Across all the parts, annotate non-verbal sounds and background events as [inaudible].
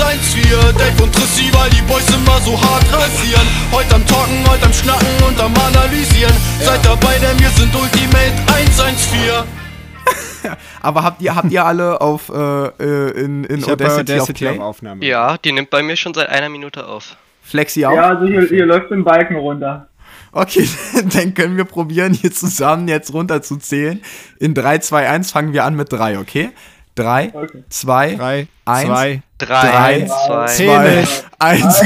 114 Dave und Trissi, weil die Boys immer so hart rasieren Heute am Talken, heute am Schnacken und am Analysieren Seid dabei, denn wir sind Ultimate 114 [laughs] Aber habt ihr, habt ihr alle auf äh, äh, in, in Ich Audacity, Audacity auf auf Play? Aufnahme. Ja, die nimmt bei mir schon seit einer Minute auf. Flexi auch? Ja, also hier, hier läuft ein Balken runter. Okay, [laughs] dann können wir probieren, hier zusammen jetzt runterzuzählen. In 3, 2, 1 fangen wir an mit 3, okay? 3, Okay. 2, Drei, 1, zwei, Drei, Drei, zwei, Zehn. 2, 1.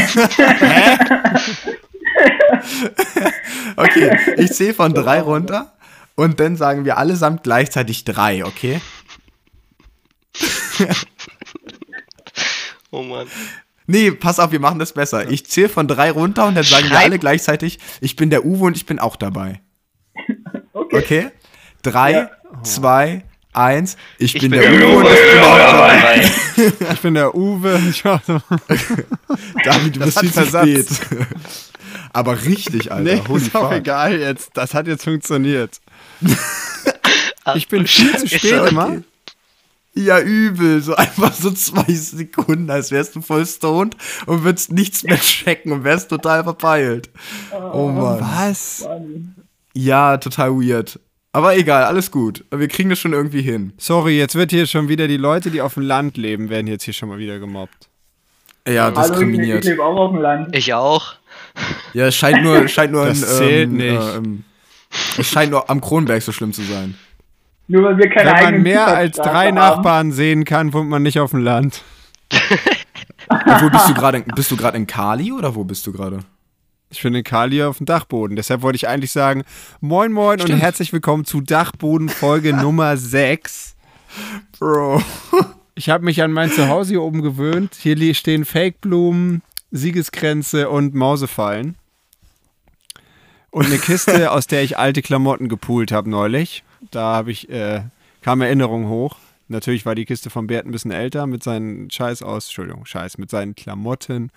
Okay, ich zähle von 3 runter und dann sagen wir allesamt gleichzeitig 3, okay? [laughs] Oh Mann. Nee, pass auf, wir machen das besser. Ich zähle von 3 runter und dann sagen wir Schreib- alle gleichzeitig, ich bin der Uwe und ich bin auch dabei. [laughs] Okay. Okay? 3, 2, 1, ich, Ich bin, bin der Uwe Uwe. ich bin. Ich bin der Uwe. [laughs] Ich [laughs] David, du Das bist viel zu spät. [laughs] Aber richtig, Alter. nee, Holy ist auch fuck. egal jetzt. Das hat jetzt funktioniert. Ich bin viel zu spät immer. Ja, übel. So einfach so zwei Sekunden, als wärst du voll stoned und würdest nichts mehr checken und wärst total verpeilt. Oh Mann. Was? Ja, total weird. Aber egal, alles gut. Wir kriegen das schon irgendwie hin. Sorry, jetzt wird hier schon wieder die Leute, die auf dem Land leben, werden jetzt hier schon mal wieder gemobbt. Ja, Hallo, ich, ich diskriminiert. lebe auch auf dem Land. Ich auch. Ja, es scheint nur, es scheint nur, Das in, zählt ähm, nicht. Äh, ähm, es scheint nur am Kronberg so schlimm zu sein. Nur weil wir keine Wenn man mehr als drei haben. Nachbarn sehen kann, wohnt man nicht auf dem Land. [laughs] Und wo bist du gerade? Bist du gerade in Kali oder wo bist du gerade? Ich in Kali auf dem Dachboden. Deshalb wollte ich eigentlich sagen, moin moin und herzlich willkommen zu Dachboden Folge [laughs] Nummer 6. Bro. Ich habe mich an mein Zuhause hier oben gewöhnt. Hier stehen Fake-Blumen, Siegeskränze und Mausefallen. Und eine Kiste, [laughs] aus der ich alte Klamotten gepoolt habe neulich. Da habe ich, äh, kam Erinnerung hoch. Natürlich war die Kiste von Bert ein bisschen älter mit seinen Scheiß aus, Entschuldigung, Scheiß, mit seinen Klamotten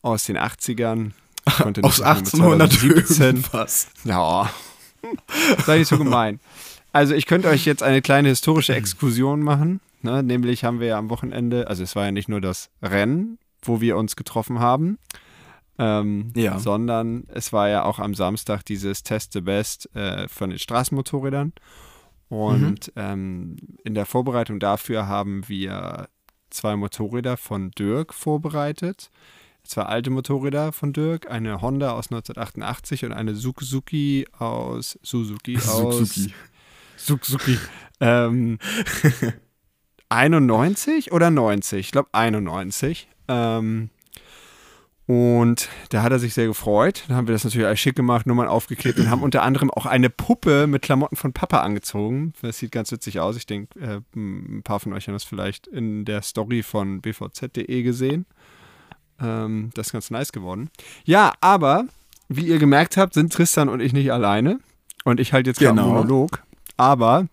aus den 80ern. Aus nicht sagen, mit 1817 irgendwas. Ja, [laughs] sei nicht so gemein. Also ich könnte euch jetzt eine kleine historische Exkursion machen. Ne? Nämlich haben wir ja am Wochenende, also es war ja nicht nur das Rennen, wo wir uns getroffen haben, ähm, Ja. sondern es war ja auch am Samstag dieses Test the Best äh, von den Straßenmotorrädern. Und ähm, in der Vorbereitung dafür haben wir zwei Motorräder von Dirk vorbereitet. Zwei alte Motorräder von Dirk, eine Honda aus 1988 und eine Suzuki aus Suzuki [laughs] aus Suzuki. Suzuki. Ähm, [laughs] 91 oder 90? Ich glaube 91. Ähm, und da hat er sich sehr gefreut. Dann haben wir das natürlich alles schick gemacht, Nummern aufgeklebt und haben unter anderem auch eine Puppe mit Klamotten von Papa angezogen. Das sieht ganz witzig aus. Ich denke, äh, ein paar von euch haben das vielleicht in der Story von bvz.de gesehen. Ähm, das ist ganz nice geworden. Ja, aber wie ihr gemerkt habt, sind Tristan und ich nicht alleine. Und ich halte jetzt gerade Genau. einen Monolog. Aber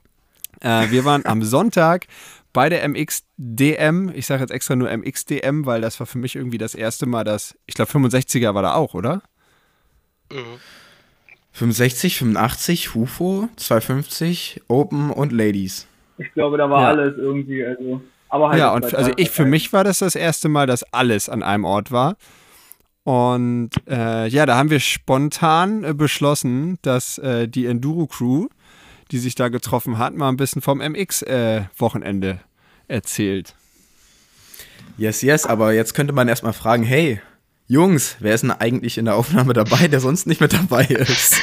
äh, wir waren am Sonntag bei der MXDM. Ich sage jetzt extra nur MXDM, weil das war für mich irgendwie das erste Mal, dass, ich glaube 65er war da auch, oder? Mhm. 65, 85, Hufo, 250, Open und Ladies. Ich glaube, da war Ja. alles irgendwie, also. Aber halt ja, und also ich, für mich war das das erste Mal, dass alles an einem Ort war. Und äh, ja, da haben wir spontan äh, beschlossen, dass äh, die Enduro-Crew, die sich da getroffen hat, mal ein bisschen vom MX-Wochenende erzählt. Yes, yes, aber jetzt könnte man erstmal fragen, hey, Jungs, wer ist denn eigentlich in der Aufnahme dabei, der sonst nicht mit dabei ist?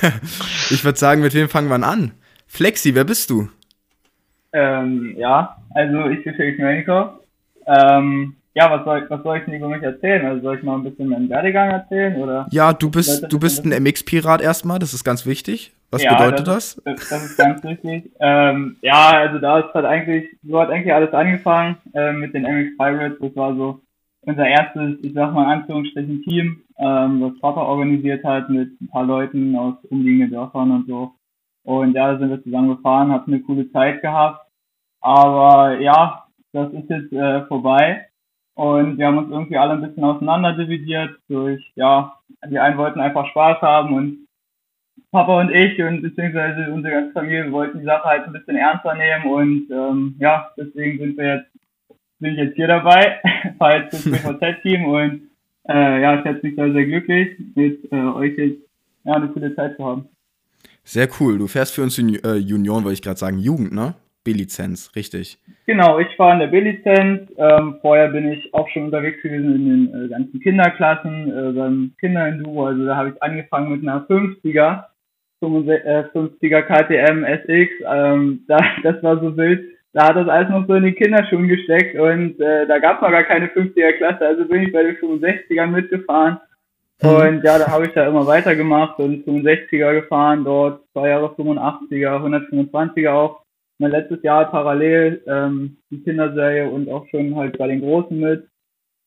[laughs] ich würde sagen, mit wem fangen wir an? Flexi, wer bist du? Ähm, ja, also ich bin Felix Melnikov. Ähm, ja, was soll, was soll ich denn über mich erzählen? Also soll ich mal ein bisschen meinen Werdegang erzählen oder? Ja, du bist, du bist ein MX-Pirat erstmal, das ist ganz wichtig. Was Ja, bedeutet das? das? Ist, das ist ganz wichtig. Ähm, ja, also da ist halt eigentlich, so hat eigentlich alles angefangen ähm, mit den MX Pirates. Das war so unser erstes, ich sag mal in Anführungsstrichen Team, ähm, was Papa organisiert hat mit ein paar Leuten aus umliegenden Dörfern und so. Und ja, da sind wir zusammen gefahren, hatten eine coole Zeit gehabt. Aber ja, das ist jetzt äh, vorbei. Und wir haben uns irgendwie alle ein bisschen auseinanderdividiert durch, ja, die einen wollten einfach Spaß haben und Papa und ich und beziehungsweise unsere ganze Familie wollten die Sache halt ein bisschen ernster nehmen und ähm, ja, deswegen sind wir jetzt bin ich jetzt hier dabei, [laughs] fahre jetzt das [laughs] BVZ-Team und äh, ja, ich schätze mich da sehr glücklich, mit äh, euch jetzt ja, eine coole Zeit zu haben. Sehr cool. Du fährst für uns in äh, Junioren, wollte ich gerade sagen, Jugend, ne? B-Lizenz, richtig. Genau, ich fahre in der B-Lizenz. Ähm, vorher bin ich auch schon unterwegs gewesen in den äh, ganzen Kinderklassen, äh, beim Kinderenduro. Also da habe ich angefangen mit einer 50er, 50er KTM SX. Ähm, [laughs] da, das war so wild. Da hat das alles noch so in den Kinderschuhen gesteckt und äh, da gab es noch gar keine 50er Klasse. Also bin ich bei den 65ern mitgefahren. Mhm. Und ja, da habe ich da immer weitergemacht und 65er gefahren, dort zwei Jahre 85er, 125er auch mein letztes Jahr parallel ähm, die Kinderserie und auch schon halt bei den Großen mit.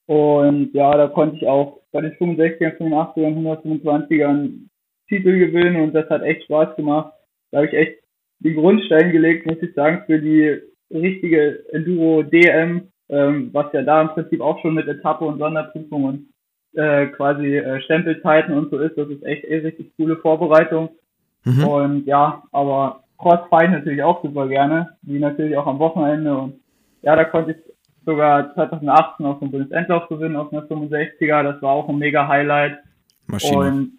Und ja, da konnte ich auch bei den 65ern, 85ern, 125ern Titel gewinnen und das hat echt Spaß gemacht. Da habe ich echt den Grundstein gelegt, muss ich sagen, für die richtige Enduro DM, ähm, was ja da im Prinzip auch schon mit Etappe und Sonderprüfungen äh, quasi äh, Stempelzeiten und so ist. Das ist echt eine richtig coole Vorbereitung. Mhm. Und ja, aber Cross fahre ich natürlich auch super gerne, wie natürlich auch am Wochenende. Und ja, da konnte ich sogar 2018 auf dem Bundesendlauf gewinnen auf einer 65er. Das war auch ein mega Highlight. Maschine. Und,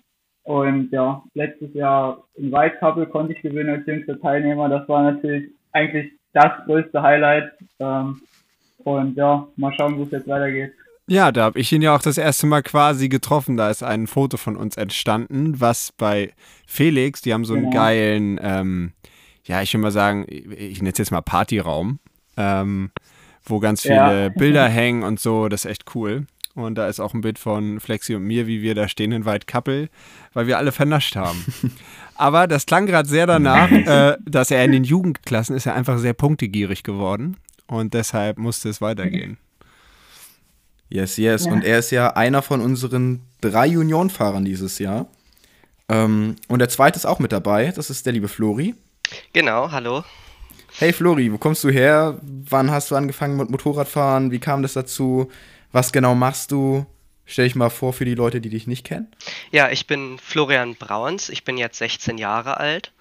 und ja, letztes Jahr im White Couple konnte ich gewinnen als jüngster Teilnehmer. Das war natürlich eigentlich das größte Highlight. Ähm, und ja, mal schauen, wo es jetzt weitergeht. Ja, da habe ich ihn ja auch das erste Mal quasi getroffen. Da ist ein Foto von uns entstanden, was bei Felix, die haben so einen genau. geilen ähm, ja, ich würde mal sagen, ich nenne es jetzt mal Partyraum, ähm, wo ganz viele ja. [laughs] Bilder hängen und so. Das ist echt cool. Und da ist auch ein Bild von Flexi und mir, wie wir da stehen in Couple, weil wir alle vernascht haben. [laughs] Aber das klang gerade sehr danach, [laughs] äh, dass er in den Jugendklassen ist er einfach sehr punktegierig geworden. Und deshalb musste es weitergehen. Yes, yes. Ja. Und er ist ja einer von unseren drei Juniorenfahrern dieses Jahr. Ähm, und der zweite ist auch mit dabei. Das ist der liebe Flori. Genau, hallo. Hey Flori, wo kommst du her? Wann hast du angefangen mit Motorradfahren? Wie kam das dazu? Was genau machst du? Stell dich mal vor für die Leute, die dich nicht kennen. Ja, ich bin Florian Brauns, ich bin jetzt 16 Jahre alt.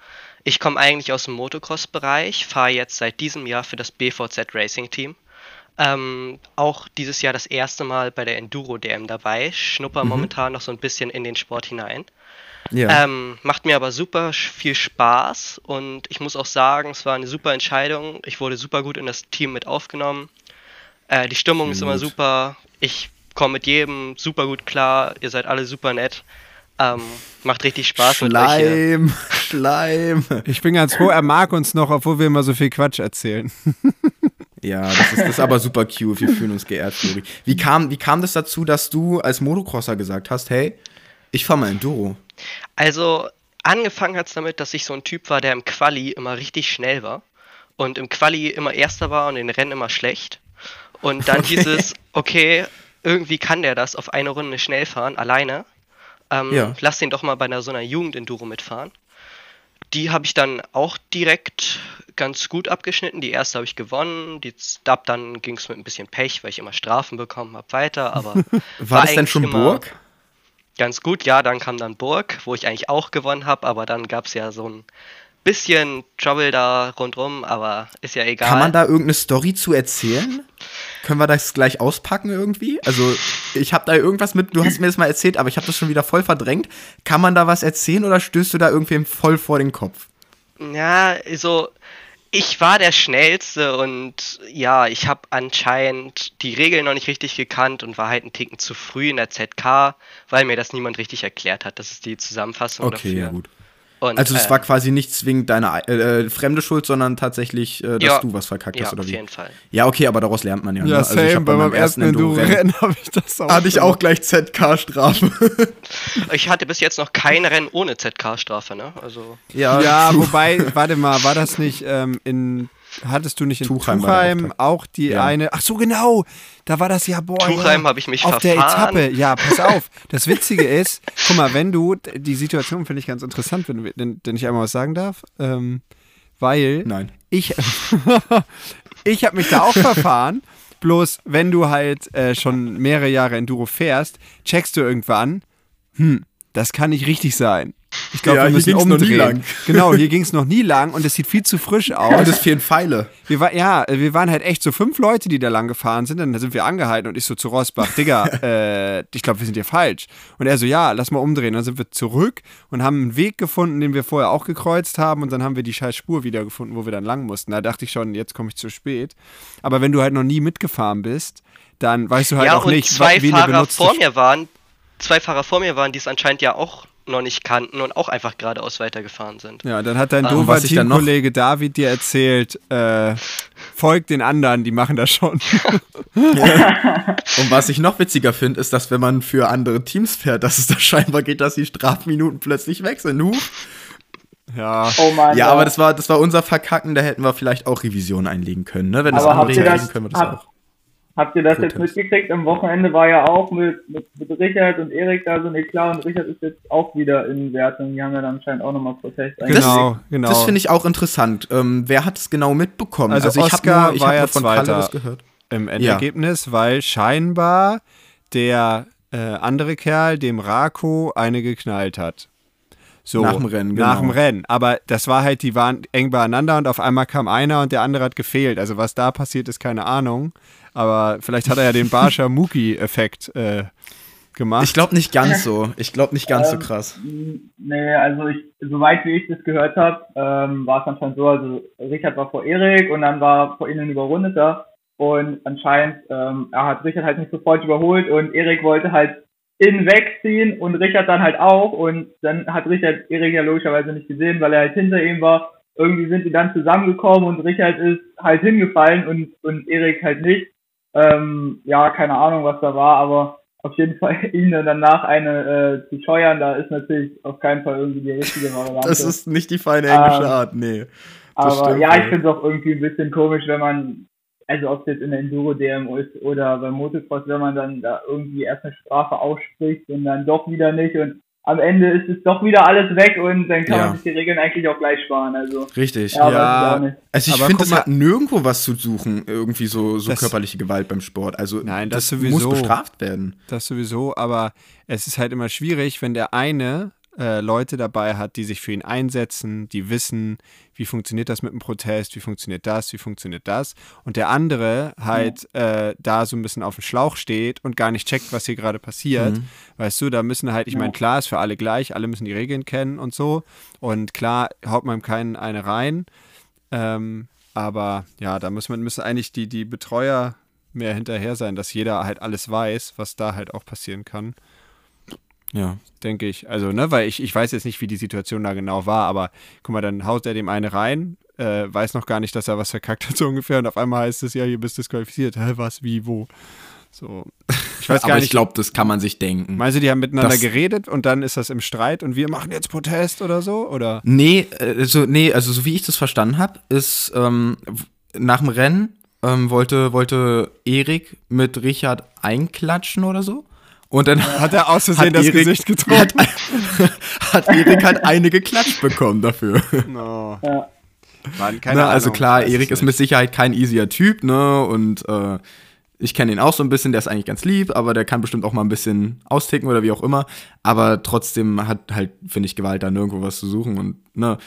Ich komme eigentlich aus dem Motocross-Bereich, fahre jetzt seit diesem Jahr für das BVZ Racing Team. Ähm, auch dieses Jahr das erste Mal bei der Enduro DM dabei, schnupper mhm. momentan noch so ein bisschen in den Sport hinein. Ja. Ähm, macht mir aber super viel Spaß und ich muss auch sagen, es war eine super Entscheidung. Ich wurde super gut in das Team mit aufgenommen. Äh, die Stimmung gut. ist immer super. Ich komme mit jedem super gut klar. Ihr seid alle super nett. Ähm, macht richtig Spaß Schleim, mit euch. [laughs] Schleim. Ich bin ganz froh, er mag uns noch, obwohl wir immer so viel Quatsch erzählen. [laughs] Ja, das ist, das aber super cute. Wir fühlen uns geehrt, Flori. Wie kam, wie kam das dazu, dass du als Motocrosser gesagt hast, hey, ich fahr mal Enduro? Also, angefangen hat es damit, dass ich so ein Typ war, der im Quali immer richtig schnell war und im Quali immer Erster war und in Rennen immer schlecht. Und dann okay. hieß es, okay, irgendwie kann der das auf eine Runde schnell fahren, alleine. Ähm, ja. Lass den doch mal bei einer so einer Jugend-Enduro mitfahren. Die habe ich dann auch direkt ganz gut abgeschnitten. Die erste habe ich gewonnen. Die, ab dann ging es mit ein bisschen Pech, weil ich immer Strafen bekommen habe, weiter. Aber [laughs] war, war das denn schon Burg? ganz gut. Ja, dann kam dann Burg, wo ich eigentlich auch gewonnen habe, aber dann gab es ja so ein bisschen Trouble da rundrum, aber ist ja egal. Kann man da irgendeine Story zu erzählen? Können wir das gleich auspacken irgendwie? Also, ich habe da irgendwas mit, du hast mir das mal erzählt, aber ich habe das schon wieder voll verdrängt. Kann man da was erzählen oder stößt du da irgendwem voll vor den Kopf? Ja, also ich war der Schnellste und ja, ich habe anscheinend die Regeln noch nicht richtig gekannt und war halt ein Ticken zu früh in der ZK, weil mir das niemand richtig erklärt hat. Das ist die Zusammenfassung okay, dafür. Okay, ja gut. Und, also es äh, war quasi nicht zwingend deine äh, fremde Schuld, sondern tatsächlich, äh, dass ja, du was verkackt ja, hast oder auf wie? auf jeden Fall. Ja, okay, aber daraus lernt man ja. Ja, ne? also same, bei meinem ersten Enduro-Rennen [laughs] habe ich das auch. Hatte ich auch gleich ZK-Strafe. [laughs] ich hatte bis jetzt noch kein Rennen ohne ZK-Strafe, ne? Also. Ja, ja wobei, warte mal, war das nicht ähm, in hattest du nicht in Tuchheim, Tuchheim auch die ja. eine. Ach so, genau. Da war das ja, boah. Tuchheim ja, habe ich mich auf verfahren. der Etappe. Ja, pass auf. Das Witzige ist, guck mal, wenn du, die Situation finde ich ganz interessant, wenn, wenn, wenn ich einmal was sagen darf. Ähm, weil. Nein. Ich, [laughs] ich habe mich da auch verfahren. Bloß, wenn du halt äh, schon mehrere Jahre Enduro fährst, checkst du irgendwann, hm, das kann nicht richtig sein. Ich glaube, Ja, wir hier müssen ging's noch nie umdrehen. lang. [laughs] Genau, hier [laughs] ging es noch nie lang und es sieht viel zu frisch aus. Und es fehlen Pfeile. Wir war, ja, wir waren halt echt so fünf Leute, die da lang gefahren sind. Dann sind wir angehalten und ich so zu Rosbach, Digga, [laughs] äh, ich glaube, wir sind hier falsch. Und er so, ja, lass mal umdrehen. Dann sind wir zurück und haben einen Weg gefunden, den wir vorher auch gekreuzt haben. Und dann haben wir die scheiß Spur wieder gefunden, wo wir dann lang mussten. Da dachte ich schon, jetzt komme ich zu spät. Aber wenn du halt noch nie mitgefahren bist, dann weißt du halt ja, auch und nicht, zwei Fahrer vor mir waren, zwei Fahrer vor mir waren, die es anscheinend ja auch noch nicht kannten und auch einfach geradeaus weitergefahren sind. Ja, dann hat dein Ähm, doofer was ich dann noch- Teamkollege David dir erzählt, äh, folgt den anderen, die machen das schon. [laughs] Und was ich noch witziger finde, ist, dass wenn man für andere Teams fährt, dass es da scheinbar geht, dass die Strafminuten plötzlich weg sind. Huch. ja. Oh Mann. Ja, aber das war, das war unser Verkacken, da hätten wir vielleicht auch Revision einlegen können. Ne? Wenn das Aber andere das- können wir das habt- auch. Habt ihr das Gut, jetzt Tipps. mitgekriegt? Am Wochenende war ja auch mit, mit, mit Richard und Erik da so eine klar und Richard ist jetzt auch wieder in Wertung. Die haben ja dann anscheinend auch nochmal Protest Das- Genau, genau. Das finde ich auch interessant. Ähm, wer hat es genau mitbekommen? Also ich habe Oscar nur, ich war hab ja von Kalle Zweiter. das gehört. im Endergebnis, weil scheinbar der äh, andere Kerl dem Rako eine geknallt hat. So, Nach dem Rennen, Nach genau. dem Rennen. Aber das war halt, die waren eng beieinander und auf einmal kam einer und der andere hat gefehlt. Also was da passiert ist, keine Ahnung. Aber vielleicht hat er ja den Barscher Muki-Effekt äh, gemacht. Ich glaube nicht ganz so. Ich glaube nicht ganz so Ähm, krass. Nee, also ich, soweit wie ich das gehört habe, ähm, war es anscheinend so, also Richard war vor Erik und dann war vor ihnen ein Überrundeter und anscheinend, ähm, er hat Richard halt nicht sofort überholt und Erik wollte halt innen wegziehen und Richard dann halt auch und dann hat Richard Erik ja logischerweise nicht gesehen, weil er halt hinter ihm war. Irgendwie sind die dann zusammengekommen und Richard ist halt hingefallen und, und Erik halt nicht. Ähm, ja, keine Ahnung, was da war, aber auf jeden Fall [laughs] ihn dann danach eine äh, zu scheuern, da ist natürlich auf keinen Fall irgendwie die richtige Variante. Das ist nicht die feine englische Ähm, Art, nee. das aber stimmt ja, ich finde es auch irgendwie ein bisschen komisch, wenn man, also ob es jetzt in der Enduro-DM ist oder beim Motocross, wenn man dann da irgendwie erst eine Strafe ausspricht und dann doch wieder nicht und am Ende ist es doch wieder alles weg und dann kann Ja. man sich die Regeln eigentlich auch gleich sparen. Also Richtig. ja, Ja. Also ich finde, es hat nirgendwo was zu suchen, irgendwie so, so Das- körperliche Gewalt beim Sport. Also Nein, das das, sowieso. muss bestraft werden. Das sowieso, aber es ist halt immer schwierig, wenn der eine äh, Leute dabei hat, die sich für ihn einsetzen, die wissen, wie funktioniert das mit dem Protest, wie funktioniert das, wie funktioniert das, und der andere halt äh, da so ein bisschen auf dem Schlauch steht und gar nicht checkt, was hier gerade passiert. Mhm. Weißt du, da müssen halt, ich meine, klar ist für alle gleich, alle müssen die Regeln kennen und so, und klar haut man keinen eine rein, ähm, aber ja, da muss man, müssen eigentlich die, die Betreuer mehr hinterher sein, dass jeder halt alles weiß, was da halt auch passieren kann, Ja. denke ich. Also, ne, weil ich, ich weiß jetzt nicht, wie die Situation da genau war, aber guck mal, dann haut er dem eine rein, äh, weiß noch gar nicht, dass er was verkackt hat, so ungefähr, und auf einmal heißt es ja, hier bist disqualifiziert. Hä, was, wie, wo? So. Ich weiß [laughs] gar Aber nicht. ich glaube, das kann man sich denken. Meinst du, die haben miteinander Das- geredet und dann ist das im Streit und wir machen jetzt Protest oder so? Oder? Nee, also, nee, also so wie ich das verstanden habe, ist ähm, nach dem Rennen ähm, wollte, wollte Erik mit Richard einklatschen oder so. Und dann Hat er aus Versehen das Erik- Gesicht getroffen? hat, [laughs] hat Erik halt eine geklatscht bekommen dafür. No. Ja. Mann, keine Ahnung, also klar, Erik ist mit. Sicherheit kein easier Typ, ne? Und äh, ich kenne ihn auch so ein bisschen, der ist eigentlich ganz lieb, aber der kann bestimmt auch mal ein bisschen austicken oder wie auch immer. Aber trotzdem hat halt, finde ich, Gewalt da nirgendwo was zu suchen. Und ne,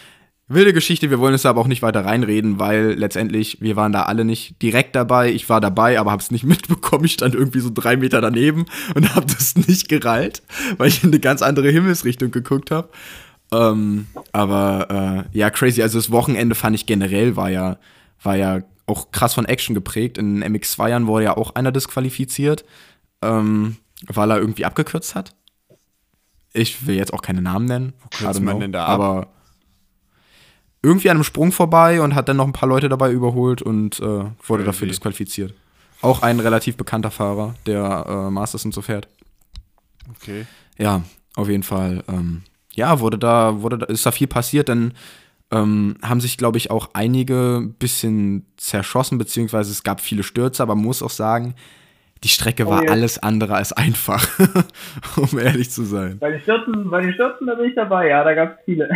wilde Geschichte, wir wollen es aber auch nicht weiter reinreden, weil letztendlich, wir waren da alle nicht direkt dabei. Ich war dabei, aber hab's nicht [laughs] mitbekommen. Ich stand irgendwie so drei Meter daneben und hab das nicht gerallt, weil ich in eine ganz andere Himmelsrichtung geguckt habe. Ähm, aber äh, ja, crazy. Also das Wochenende fand ich generell war ja, war ja auch krass von Action geprägt. In MX2ern wurde ja auch einer disqualifiziert, ähm, weil er irgendwie abgekürzt hat. Ich will jetzt auch keine Namen nennen. don't man denn da ab? Aber irgendwie an einem Sprung vorbei und hat dann noch ein paar Leute dabei überholt und äh, wurde Crazy. dafür disqualifiziert. Auch ein relativ bekannter Fahrer, der äh, Masters und so fährt. Okay. Ja, auf jeden Fall. Ähm, ja, wurde da, wurde da, ist da viel passiert, dann ähm, haben sich, glaube ich, auch einige ein bisschen zerschossen, beziehungsweise es gab viele Stürze, aber man muss auch sagen, die Strecke war Oh ja. alles andere als einfach, [laughs] um ehrlich zu sein. Bei den Stürzen, bei den Stürzen, da bin ich dabei, ja, da gab es viele.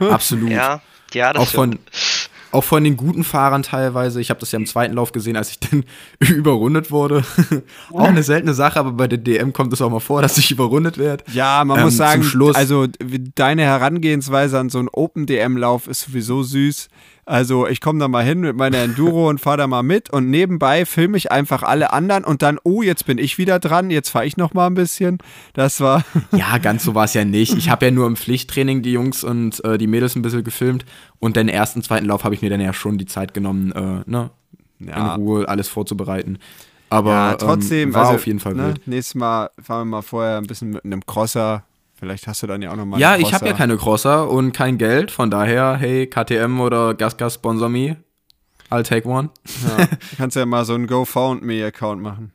[laughs] Absolut. Ja, ja, das auch von, stimmt. auch von den guten Fahrern teilweise. Ich habe das ja im zweiten Lauf gesehen, als ich dann [laughs] überrundet wurde. [laughs] auch eine seltene Sache, aber bei der DM kommt es auch mal vor, dass ich überrundet werde. Ja, man ähm, muss sagen, also deine Herangehensweise an so einen Open DM-Lauf ist sowieso süß. Also ich komme da mal hin mit meiner Enduro und fahre da mal mit und nebenbei filme ich einfach alle anderen und dann, oh, jetzt bin ich wieder dran, jetzt fahre ich noch mal ein bisschen. Das war... [laughs] Ja, ganz so war es ja nicht. Ich habe ja nur im Pflichttraining die Jungs und äh, die Mädels ein bisschen gefilmt und den ersten, zweiten Lauf habe ich mir dann ja schon die Zeit genommen, äh, ne, ja. in Ruhe alles vorzubereiten. Aber ja, trotzdem ähm, war also, auf jeden Fall ne, wild. Nächstes Mal fahren wir mal vorher ein bisschen mit einem Crosser Vielleicht hast du dann ja auch nochmal. Ja, ich habe ja keine Crosser und kein Geld. Von daher, hey, KTM oder Gasgas sponsor me. I'll take one. Ja, du [laughs] kannst ja mal so einen GoFoundMe-Account machen.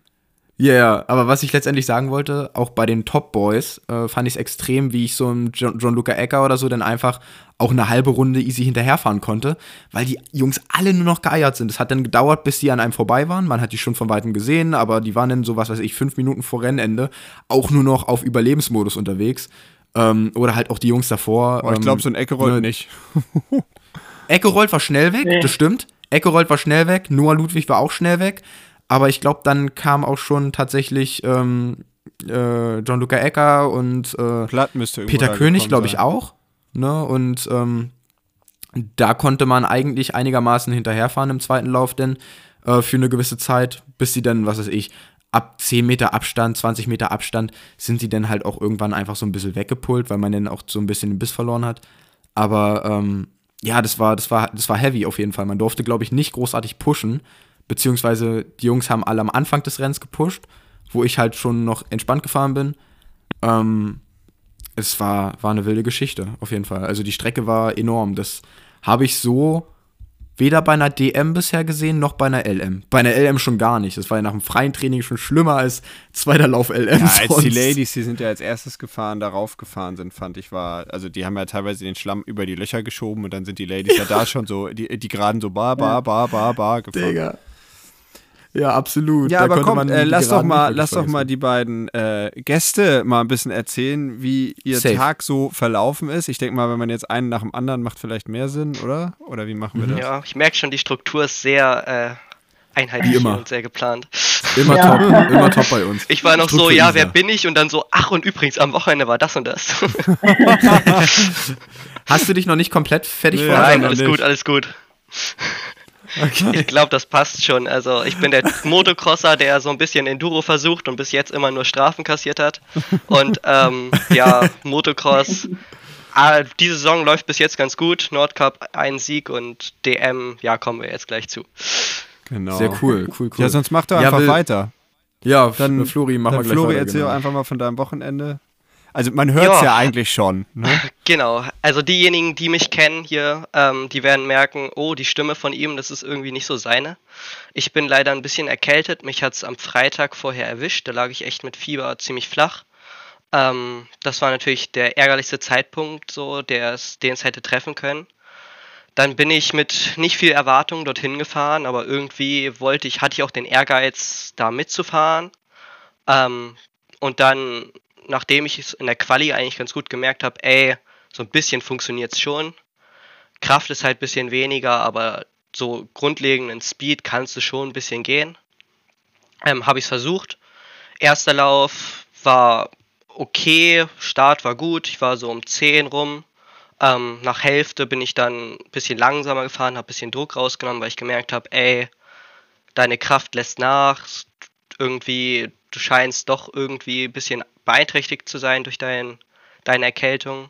Ja, yeah, aber was ich letztendlich sagen wollte, auch bei den Top Boys äh, fand ich es extrem, wie ich so einen John, John Luca Ecker oder so dann einfach auch eine halbe Runde easy hinterherfahren konnte, weil die Jungs alle nur noch geeiert sind. Es hat dann gedauert, bis die an einem vorbei waren. Man hat die schon von weitem gesehen, aber die waren dann so, was weiß ich, fünf Minuten vor Rennende auch nur noch auf Überlebensmodus unterwegs. Ähm, oder halt auch die Jungs davor. Oh, ich glaube, ähm, so ein Eckerold ne, nicht. Eckerold war schnell weg, nee. das stimmt. Eckerold war schnell weg, Noah Ludwig war auch schnell weg. Aber ich glaube, dann kam auch schon tatsächlich ähm, äh, John Luca Ecker und äh, Peter König, glaube ich, auch. Ne? Und ähm, da konnte man eigentlich einigermaßen hinterherfahren im zweiten Lauf, denn äh, für eine gewisse Zeit, bis sie dann, was weiß ich, ab 10 Meter Abstand, 20 Meter Abstand, sind sie dann halt auch irgendwann einfach so ein bisschen weggepult, weil man dann auch so ein bisschen den Biss verloren hat. Aber ähm, ja, das war, das war, das war heavy auf jeden Fall. Man durfte, glaube ich, nicht großartig pushen beziehungsweise die Jungs haben alle am Anfang des Rennens gepusht, wo ich halt schon noch entspannt gefahren bin. Ähm, es war, war eine wilde Geschichte, auf jeden Fall. Also die Strecke war enorm. Das habe ich so weder bei einer DM bisher gesehen, noch bei einer LM. Bei einer LM schon gar nicht. Das war ja nach dem freien Training schon schlimmer als zweiter Lauf LM. Ja, als die Ladies, die sind ja als erstes gefahren, darauf gefahren sind, fand ich war, also die haben ja teilweise den Schlamm über die Löcher geschoben und dann sind die Ladies ja, ja da schon so, die, die geraden so bar, bar, bar, bar, bar gefahren. Digga. Ja, absolut. Ja, da aber komm, äh, lass doch mal, lass doch mal die beiden äh, Gäste mal ein bisschen erzählen, wie ihr Safe. Tag so verlaufen ist. Ich denke mal, wenn man jetzt einen nach dem anderen macht, vielleicht mehr Sinn, oder? Oder wie machen wir das? Ja, ich merke schon, die Struktur ist sehr äh, einheitlich und sehr geplant. Immer ja. top, immer top bei [laughs] uns. Ich war noch Struktur so, ja, wer bin ich? Und dann so, ach und übrigens, am Wochenende war das und das. [laughs] Hast du dich noch nicht komplett fertig nee, Nein, alles nicht. gut, alles gut. Okay. Ich glaube, das passt schon. Also ich bin der Motocrosser, der so ein bisschen Enduro versucht und bis jetzt immer nur Strafen kassiert hat. Und ähm, ja, Motocross. Ah, diese Saison läuft bis jetzt ganz gut. Nordcup ein Sieg und DM, ja, kommen wir jetzt gleich zu. Genau. Sehr cool, cool, cool. Ja, sonst mach doch einfach ja, weiter. Ja, dann Flori, mach dann mal gleich Flori, weiter, erzähl genau. einfach mal von deinem Wochenende. Also man hört es ja. ja. eigentlich schon. Ne? [laughs] Genau. Also diejenigen, die mich kennen hier, ähm, die werden merken, oh, die Stimme von ihm, das ist irgendwie nicht so seine. Ich bin leider ein bisschen erkältet. Mich hat es am Freitag vorher erwischt. Da lag ich echt mit Fieber ziemlich flach. Ähm, das war natürlich der ärgerlichste Zeitpunkt, so, den es hätte treffen können. Dann bin ich mit nicht viel Erwartung dorthin gefahren, aber irgendwie wollte ich, hatte ich auch den Ehrgeiz, da mitzufahren. Ähm, und dann nachdem ich es in der Quali eigentlich ganz gut gemerkt habe, ey, so ein bisschen funktioniert es schon. Kraft ist halt ein bisschen weniger, aber so grundlegenden Speed kannst du schon ein bisschen gehen. Ähm, habe ich es versucht. Erster Lauf war okay, Start war gut, ich war so um 10 rum. Ähm, nach Hälfte bin ich dann ein bisschen langsamer gefahren, habe ein bisschen Druck rausgenommen, weil ich gemerkt habe, ey, deine Kraft lässt nach, irgendwie, du scheinst doch irgendwie ein bisschen beeinträchtigt zu sein durch dein, deine Erkältung.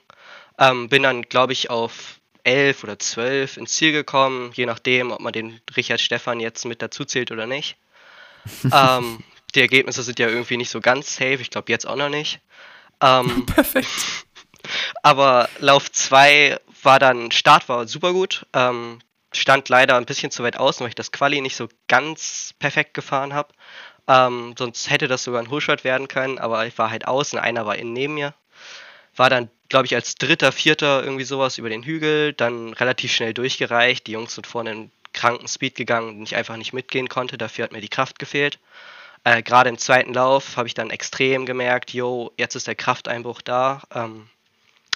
Ähm, bin dann, glaube ich, auf 11 oder 12 ins Ziel gekommen, je nachdem, ob man den Richard Stefan jetzt mit dazu zählt oder nicht. [laughs] ähm, die Ergebnisse sind ja irgendwie nicht so ganz safe, ich glaube jetzt auch noch nicht. Ähm, [laughs] Perfekt. Aber Lauf 2 war dann, Start war super gut. Ähm, stand leider ein bisschen zu weit außen, weil ich das Quali nicht so ganz perfekt gefahren habe. Ähm, sonst hätte das sogar ein Hullshot werden können, aber ich war halt außen, einer war innen neben mir. War dann, glaube ich, als dritter, vierter irgendwie sowas über den Hügel, dann relativ schnell durchgereicht. Die Jungs sind vorne in kranken Speed gegangen und ich einfach nicht mitgehen konnte. Dafür hat mir die Kraft gefehlt. Äh, Gerade im zweiten Lauf habe ich dann extrem gemerkt, yo, jetzt ist der Krafteinbruch da. Ähm,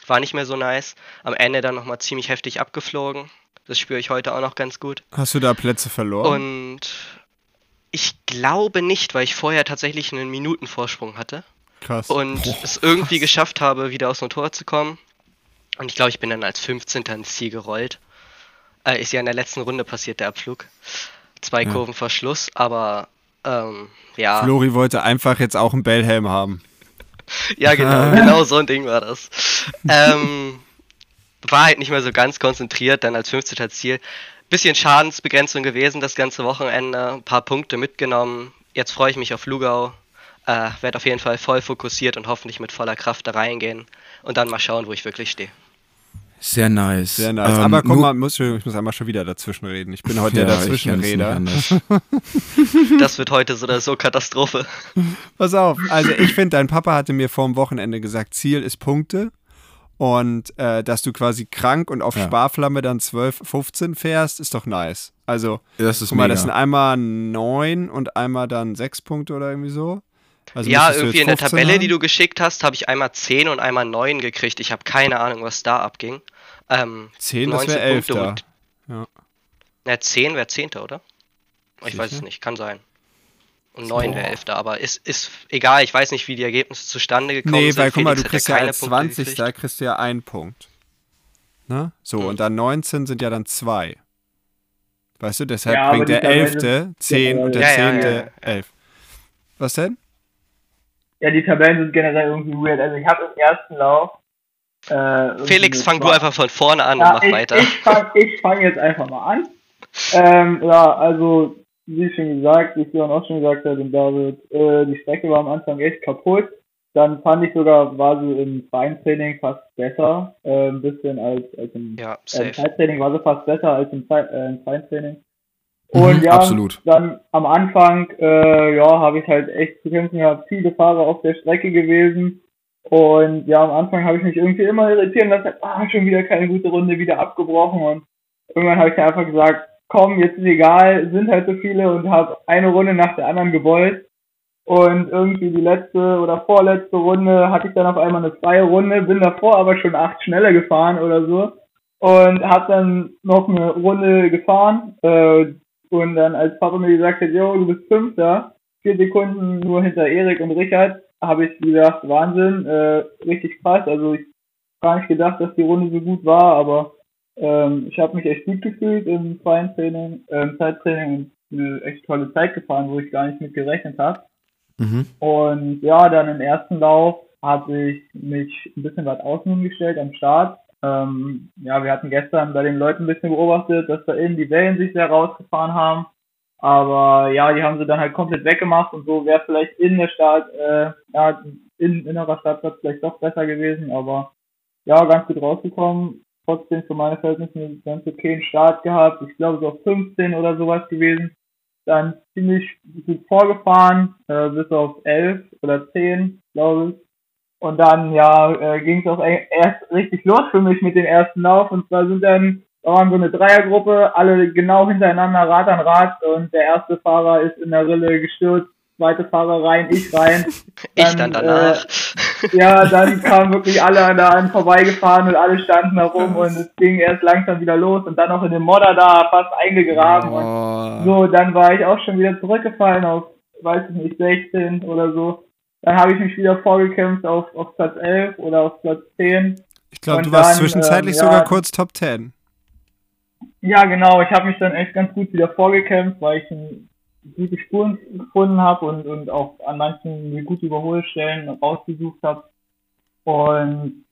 war nicht mehr so nice. Am Ende dann nochmal ziemlich heftig abgeflogen. Das spüre ich heute auch noch ganz gut. Hast du da Plätze verloren? Und ich glaube nicht, weil ich vorher tatsächlich einen Minutenvorsprung hatte Krass. und es irgendwie geschafft habe, wieder aufs Motorrad zu kommen. Und ich glaube, ich bin dann als 15. ins Ziel gerollt. Äh, ist ja in der letzten Runde passiert, der Abflug. Zwei Ja. Kurven vor Schluss, aber ähm, ja. Flori wollte einfach jetzt auch einen Bellhelm haben. [laughs] Ja, genau, [laughs] genau so ein Ding war das. Ähm, war halt nicht mehr so ganz konzentriert, dann als 15. Ziel. Bisschen Schadensbegrenzung gewesen das ganze Wochenende, ein paar Punkte mitgenommen. Jetzt freue ich mich auf Lugau. Äh, werde auf jeden Fall voll fokussiert und hoffentlich mit voller Kraft da reingehen und dann mal schauen, wo ich wirklich stehe. Sehr nice. Sehr nice. Ähm, Aber komm nur- mal, muss, ich muss einmal schon wieder dazwischen reden. Ich bin heute Ja, der Dazwischenreder. [laughs] Das wird heute so oder so Katastrophe. Pass auf, also ich finde, dein Papa hatte mir vor dem Wochenende gesagt, Ziel ist Punkte und äh, dass du quasi krank und auf Ja. Sparflamme dann 12, 15 fährst, ist doch nice. Also, Das ist guck mal, mega. das sind einmal 9 und einmal dann 6 Punkte oder irgendwie so. Also ja, irgendwie in der 15 Tabelle, haben? die du geschickt hast, habe ich einmal 10 und einmal 9 gekriegt. Ich habe keine Ahnung, was da abging. Ähm, 10, das 19 wäre 11 Punkte da. und- Ja. Na, 10 wäre 10. oder? Ich weiß es Sicher? nicht, kann sein. Und 9 wäre 11. Aber ist, ist egal, ich weiß nicht, wie die Ergebnisse zustande gekommen Nee, sind. weil guck mal, du kriegst ja als Punkte 20. gekriegt. Da kriegst du ja einen Punkt. Ne? So, Hm. und dann 19 sind ja dann zwei. Weißt du, deshalb Ja, bringt der Tabelle- 11. 10 und der Ja, ja, 10. ja, ja. 11. Was denn? Ja, die Tabellen sind generell irgendwie weird. Also ich habe im ersten Lauf. Äh, Felix, fang du einfach von vorne an Ja, und mach ich, weiter. Ich fange fang jetzt einfach mal an. Ähm, ja, also, wie schon gesagt, wie Sion auch schon gesagt hat, und David, äh, die Strecke war am Anfang echt kaputt. Dann fand ich sogar, war sie im freien Training fast besser, äh, ein bisschen als, als im, Ja, äh, im. Zeittraining war sie fast besser als im, Zei- äh, im freien Training. Und Mhm, ja, absolut. dann am Anfang, äh, ja, habe ich halt echt zu kämpfen gehabt, viele Fahrer auf der Strecke gewesen. Und ja, am Anfang habe ich mich irgendwie immer irritieren lassen, ah, schon wieder keine gute Runde, wieder abgebrochen. Und irgendwann habe ich einfach gesagt, komm, jetzt ist egal, sind halt so viele und habe eine Runde nach der anderen gewollt. Und irgendwie die letzte oder vorletzte Runde hatte ich dann auf einmal eine freie Runde, bin davor aber schon acht schneller gefahren oder so. Und habe dann noch eine Runde gefahren. Äh, und dann als Papa mir gesagt hat, jo, du bist Fünfter, vier Sekunden nur hinter Erik und Richard, habe ich gedacht, Wahnsinn, äh, richtig krass. Also ich gar nicht gedacht, dass die Runde so gut war, aber ähm, ich habe mich echt gut gefühlt im freien Training, äh, im Zeittraining und eine echt tolle Zeit gefahren, wo ich gar nicht mit gerechnet habe. Mhm. Und ja, dann im ersten Lauf habe ich mich ein bisschen weit außen hingestellt am Start. Ähm, ja, wir hatten gestern bei den Leuten ein bisschen beobachtet, dass da innen die Wellen sich sehr rausgefahren haben. Aber ja, die haben sie dann halt komplett weggemacht und so wäre vielleicht in der Stadt, äh, ja, in innerer Stadtplatz vielleicht doch besser gewesen, aber ja, ganz gut rausgekommen. Trotzdem für meine Verhältnisse einen ganz okayen Start gehabt. Ich glaube so auf 15 oder sowas gewesen. Dann ziemlich gut vorgefahren, äh, bis auf 11 oder 10, glaube ich. Und dann, ja, äh, ging es auch e- erst richtig los für mich mit dem ersten Lauf. Und zwar sind dann, da waren so eine Dreiergruppe, alle genau hintereinander, Rad an Rad. Und der erste Fahrer ist in der Rille gestürzt, zweite Fahrer rein, ich rein. [laughs] ich dann dann, danach. Ja, dann kamen wirklich alle an der an vorbeigefahren und alle standen da rum und es ging erst langsam wieder los und dann noch in den Modder da fast eingegraben. Und Oh. so, dann war ich auch schon wieder zurückgefallen auf, weiß ich nicht, 16 oder so. Dann habe ich mich wieder vorgekämpft auf, auf Platz 11 oder auf Platz 10. Ich glaube, du warst dann, zwischenzeitlich ähm, ja, sogar kurz Top 10. Ja, genau, ich habe mich dann echt ganz gut wieder vorgekämpft, weil ich ein, gute Spuren gefunden habe und, und auch an manchen mir gute Überholstellen rausgesucht habe. Und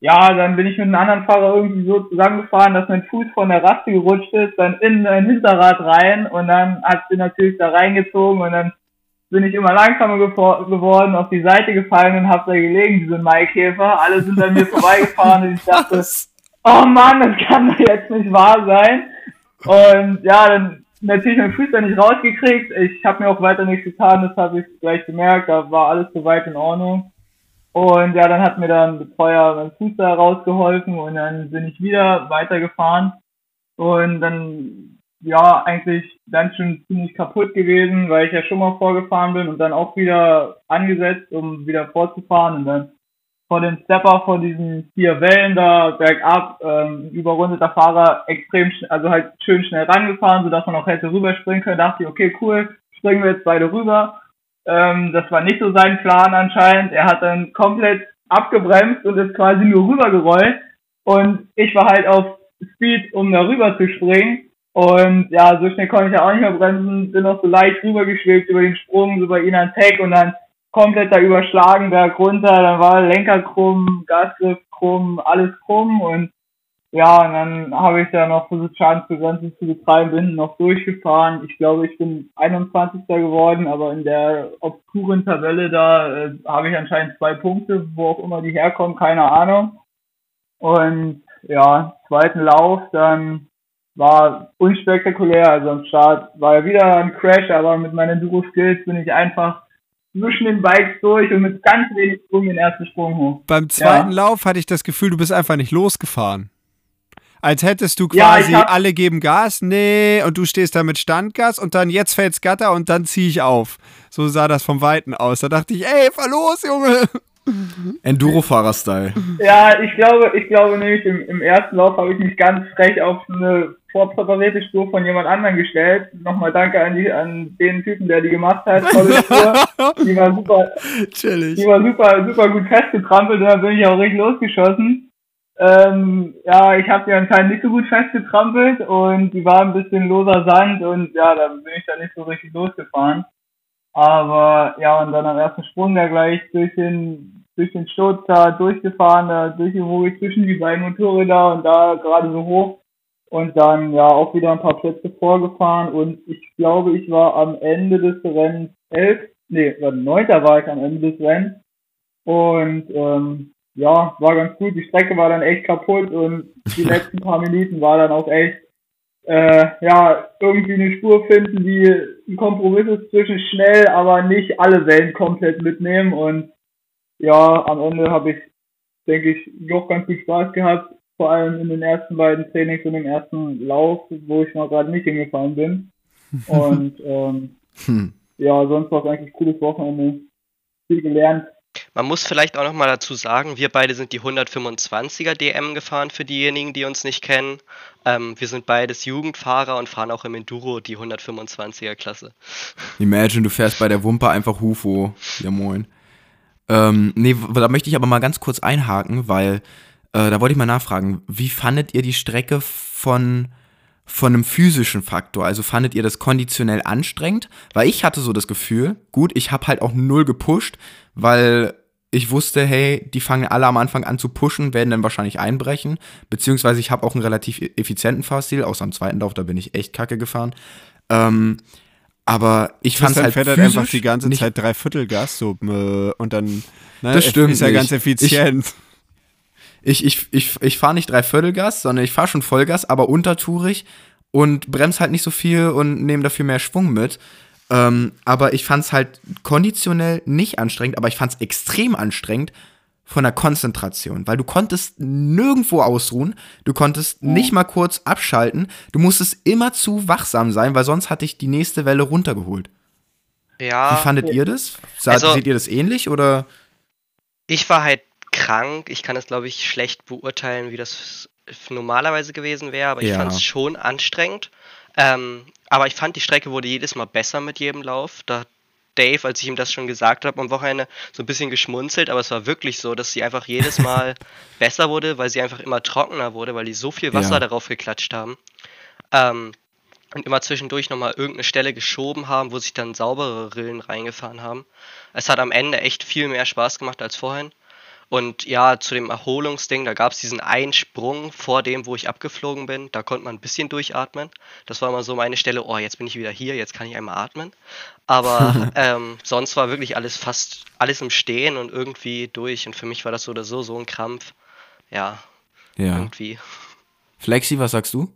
ja, dann bin ich mit einem anderen Fahrer irgendwie so zusammengefahren, dass mein Fuß von der Raste gerutscht ist, dann in ein Hinterrad rein und dann hat sie natürlich da reingezogen und dann bin ich immer langsamer geworden, auf die Seite gefallen und hab da gelegen, diese Maikäfer. Alle sind an mir vorbeigefahren und ich dachte, oh Mann, das kann doch jetzt nicht wahr sein. Und ja, dann natürlich mein Fuß dann nicht rausgekriegt. Ich habe mir auch weiter nichts getan, das habe ich gleich gemerkt, da war alles soweit in Ordnung. Und ja, dann hat mir dann Betreuer mein Fuß da rausgeholfen und dann bin ich wieder weitergefahren. Und dann, ja, eigentlich dann schon ziemlich kaputt gewesen, weil ich ja schon mal vorgefahren bin und dann auch wieder angesetzt, um wieder vorzufahren. Und dann von dem Stepper von diesen vier Wellen da bergab ähm, überrundeter Fahrer extrem, also halt schön schnell rangefahren, sodass man auch hätte rüberspringen können. Dachte ich, okay, cool, springen wir jetzt beide rüber. Ähm, das war nicht so sein Plan anscheinend. Er hat dann komplett abgebremst und ist quasi nur rübergerollt. Und ich war halt auf Speed, um da rüber zu springen. Und ja, so schnell konnte ich ja auch nicht mehr bremsen, bin noch so leicht rübergeschwebt über den Sprung, so bei ihnen an Tag und dann komplett da überschlagen, Berg runter, dann war Lenker krumm, Gasgriff krumm, alles krumm und ja, und dann habe ich da noch versucht, Schadensbegrenzung zu betreiben, bin noch durchgefahren. Ich glaube, ich bin 21. geworden, aber in der obskuren Tabelle da äh, habe ich anscheinend zwei Punkte, wo auch immer die herkommen, keine Ahnung. Und ja, zweiten Lauf, dann war unspektakulär, also am Start war ja wieder ein Crash, aber mit meinen Enduro-Skills bin ich einfach zwischen den Bikes durch und mit ganz wenig Sprung den ersten Sprung hoch. Beim zweiten ja. Lauf hatte ich das Gefühl, du bist einfach nicht losgefahren. Als hättest du quasi ja, alle geben Gas, nee, und du stehst da mit Standgas und dann jetzt fällt's Gatter und dann ziehe ich auf. So sah das vom Weiten aus. Da dachte ich, ey, fahr los, Junge. Enduro-Fahrer-Style. Ja, ich glaube, ich glaube nämlich, im, im ersten Lauf habe ich mich ganz frech auf eine vorpräparierte Spur von jemand anderem gestellt. Nochmal danke an, die, an den Typen, der die gemacht hat. Tolle [laughs] Spur. die war super, Chillig. die war super, super gut festgetrampelt und dann bin ich auch richtig losgeschossen. Ähm, ja, ich habe die anscheinend nicht so gut festgetrampelt und die war ein bisschen loser Sand und ja, dann bin ich da nicht so richtig losgefahren. Aber ja, und dann am ersten Sprung da gleich durch den durch den Sturz da durchgefahren, da durch die zwischen die beiden Motorräder und da gerade so hoch. Und dann ja auch wieder ein paar Plätze vorgefahren. Und ich glaube, ich war am Ende des Rennens elf, nee, neunter war ich am Ende des Rennens. Und ähm, ja, war ganz gut. Die Strecke war dann echt kaputt und die [laughs] letzten paar Minuten war dann auch echt, äh, ja, irgendwie eine Spur finden, die ein Kompromiss ist zwischen schnell, aber nicht alle Wellen komplett mitnehmen. Und ja, am Ende habe ich, denke ich, doch ganz viel Spaß gehabt, vor allem in den ersten beiden Trainings und im ersten Lauf, wo ich mal gerade nicht hingefahren bin. [laughs] Und ähm, hm. ja, sonst war es eigentlich ein cooles Wochenende. Viel gelernt, man muss vielleicht auch noch mal dazu sagen, wir beide sind die 125er DM gefahren für diejenigen, die uns nicht kennen. Ähm, wir sind beides Jugendfahrer und fahren auch im Enduro die 125er Klasse. Imagine, du fährst bei der Wumper einfach Hufo. Ja, moin. Ähm, nee, da möchte ich aber mal ganz kurz einhaken, weil äh, da wollte ich mal nachfragen, wie fandet ihr die Strecke von von einem physischen Faktor. Also fandet ihr das konditionell anstrengend? Weil ich hatte so das Gefühl, gut, ich habe halt auch null gepusht, weil ich wusste, hey, die fangen alle am Anfang an zu pushen, werden dann wahrscheinlich einbrechen. Beziehungsweise ich habe auch einen relativ e-, effizienten Fahrstil, außer am zweiten Lauf, da bin ich echt kacke gefahren. Ähm, aber ich fand es halt fährt halt einfach die ganze Zeit Dreiviertelgas so äh, und dann ne, das stimmt ist ja ganz effizient. Ich, ich, ich, ich, ich fahre nicht Dreiviertelgas, sondern ich fahre schon Vollgas, aber untertourig und bremse halt nicht so viel und nehme dafür mehr Schwung mit. Ähm, aber ich fand es halt konditionell nicht anstrengend, aber ich fand es extrem anstrengend von der Konzentration, weil du konntest nirgendwo ausruhen, du konntest mhm. nicht mal kurz abschalten, du musstest immer zu wachsam sein, weil sonst hatte ich die nächste Welle runtergeholt. Ja. Wie fandet ihr das? Sah, also, seht ihr das ähnlich oder? Ich war halt krank. Ich kann es, glaube ich, schlecht beurteilen, wie das normalerweise gewesen wäre, aber ich ja. fand es schon anstrengend. Ähm, aber ich fand, die Strecke wurde jedes Mal besser mit jedem Lauf. Da hat Dave, als ich ihm das schon gesagt habe, am Wochenende so ein bisschen geschmunzelt, aber es war wirklich so, dass sie einfach jedes Mal [laughs] besser wurde, weil sie einfach immer trockener wurde, weil die so viel Wasser ja. darauf geklatscht haben. Ähm, und immer zwischendurch nochmal irgendeine Stelle geschoben haben, wo sich dann saubere Rillen reingefahren haben. Es hat am Ende echt viel mehr Spaß gemacht als vorhin. Und ja, zu dem Erholungsding, da gab es diesen einen Sprung vor dem, wo ich abgeflogen bin. Da konnte man ein bisschen durchatmen. Das war immer so meine Stelle, oh, jetzt bin ich wieder hier, jetzt kann ich einmal atmen. Aber [laughs] ähm, sonst war wirklich alles fast alles im Stehen und irgendwie durch. Und für mich war das so oder so so ein Krampf. Ja, ja. irgendwie. Flexi, was sagst du?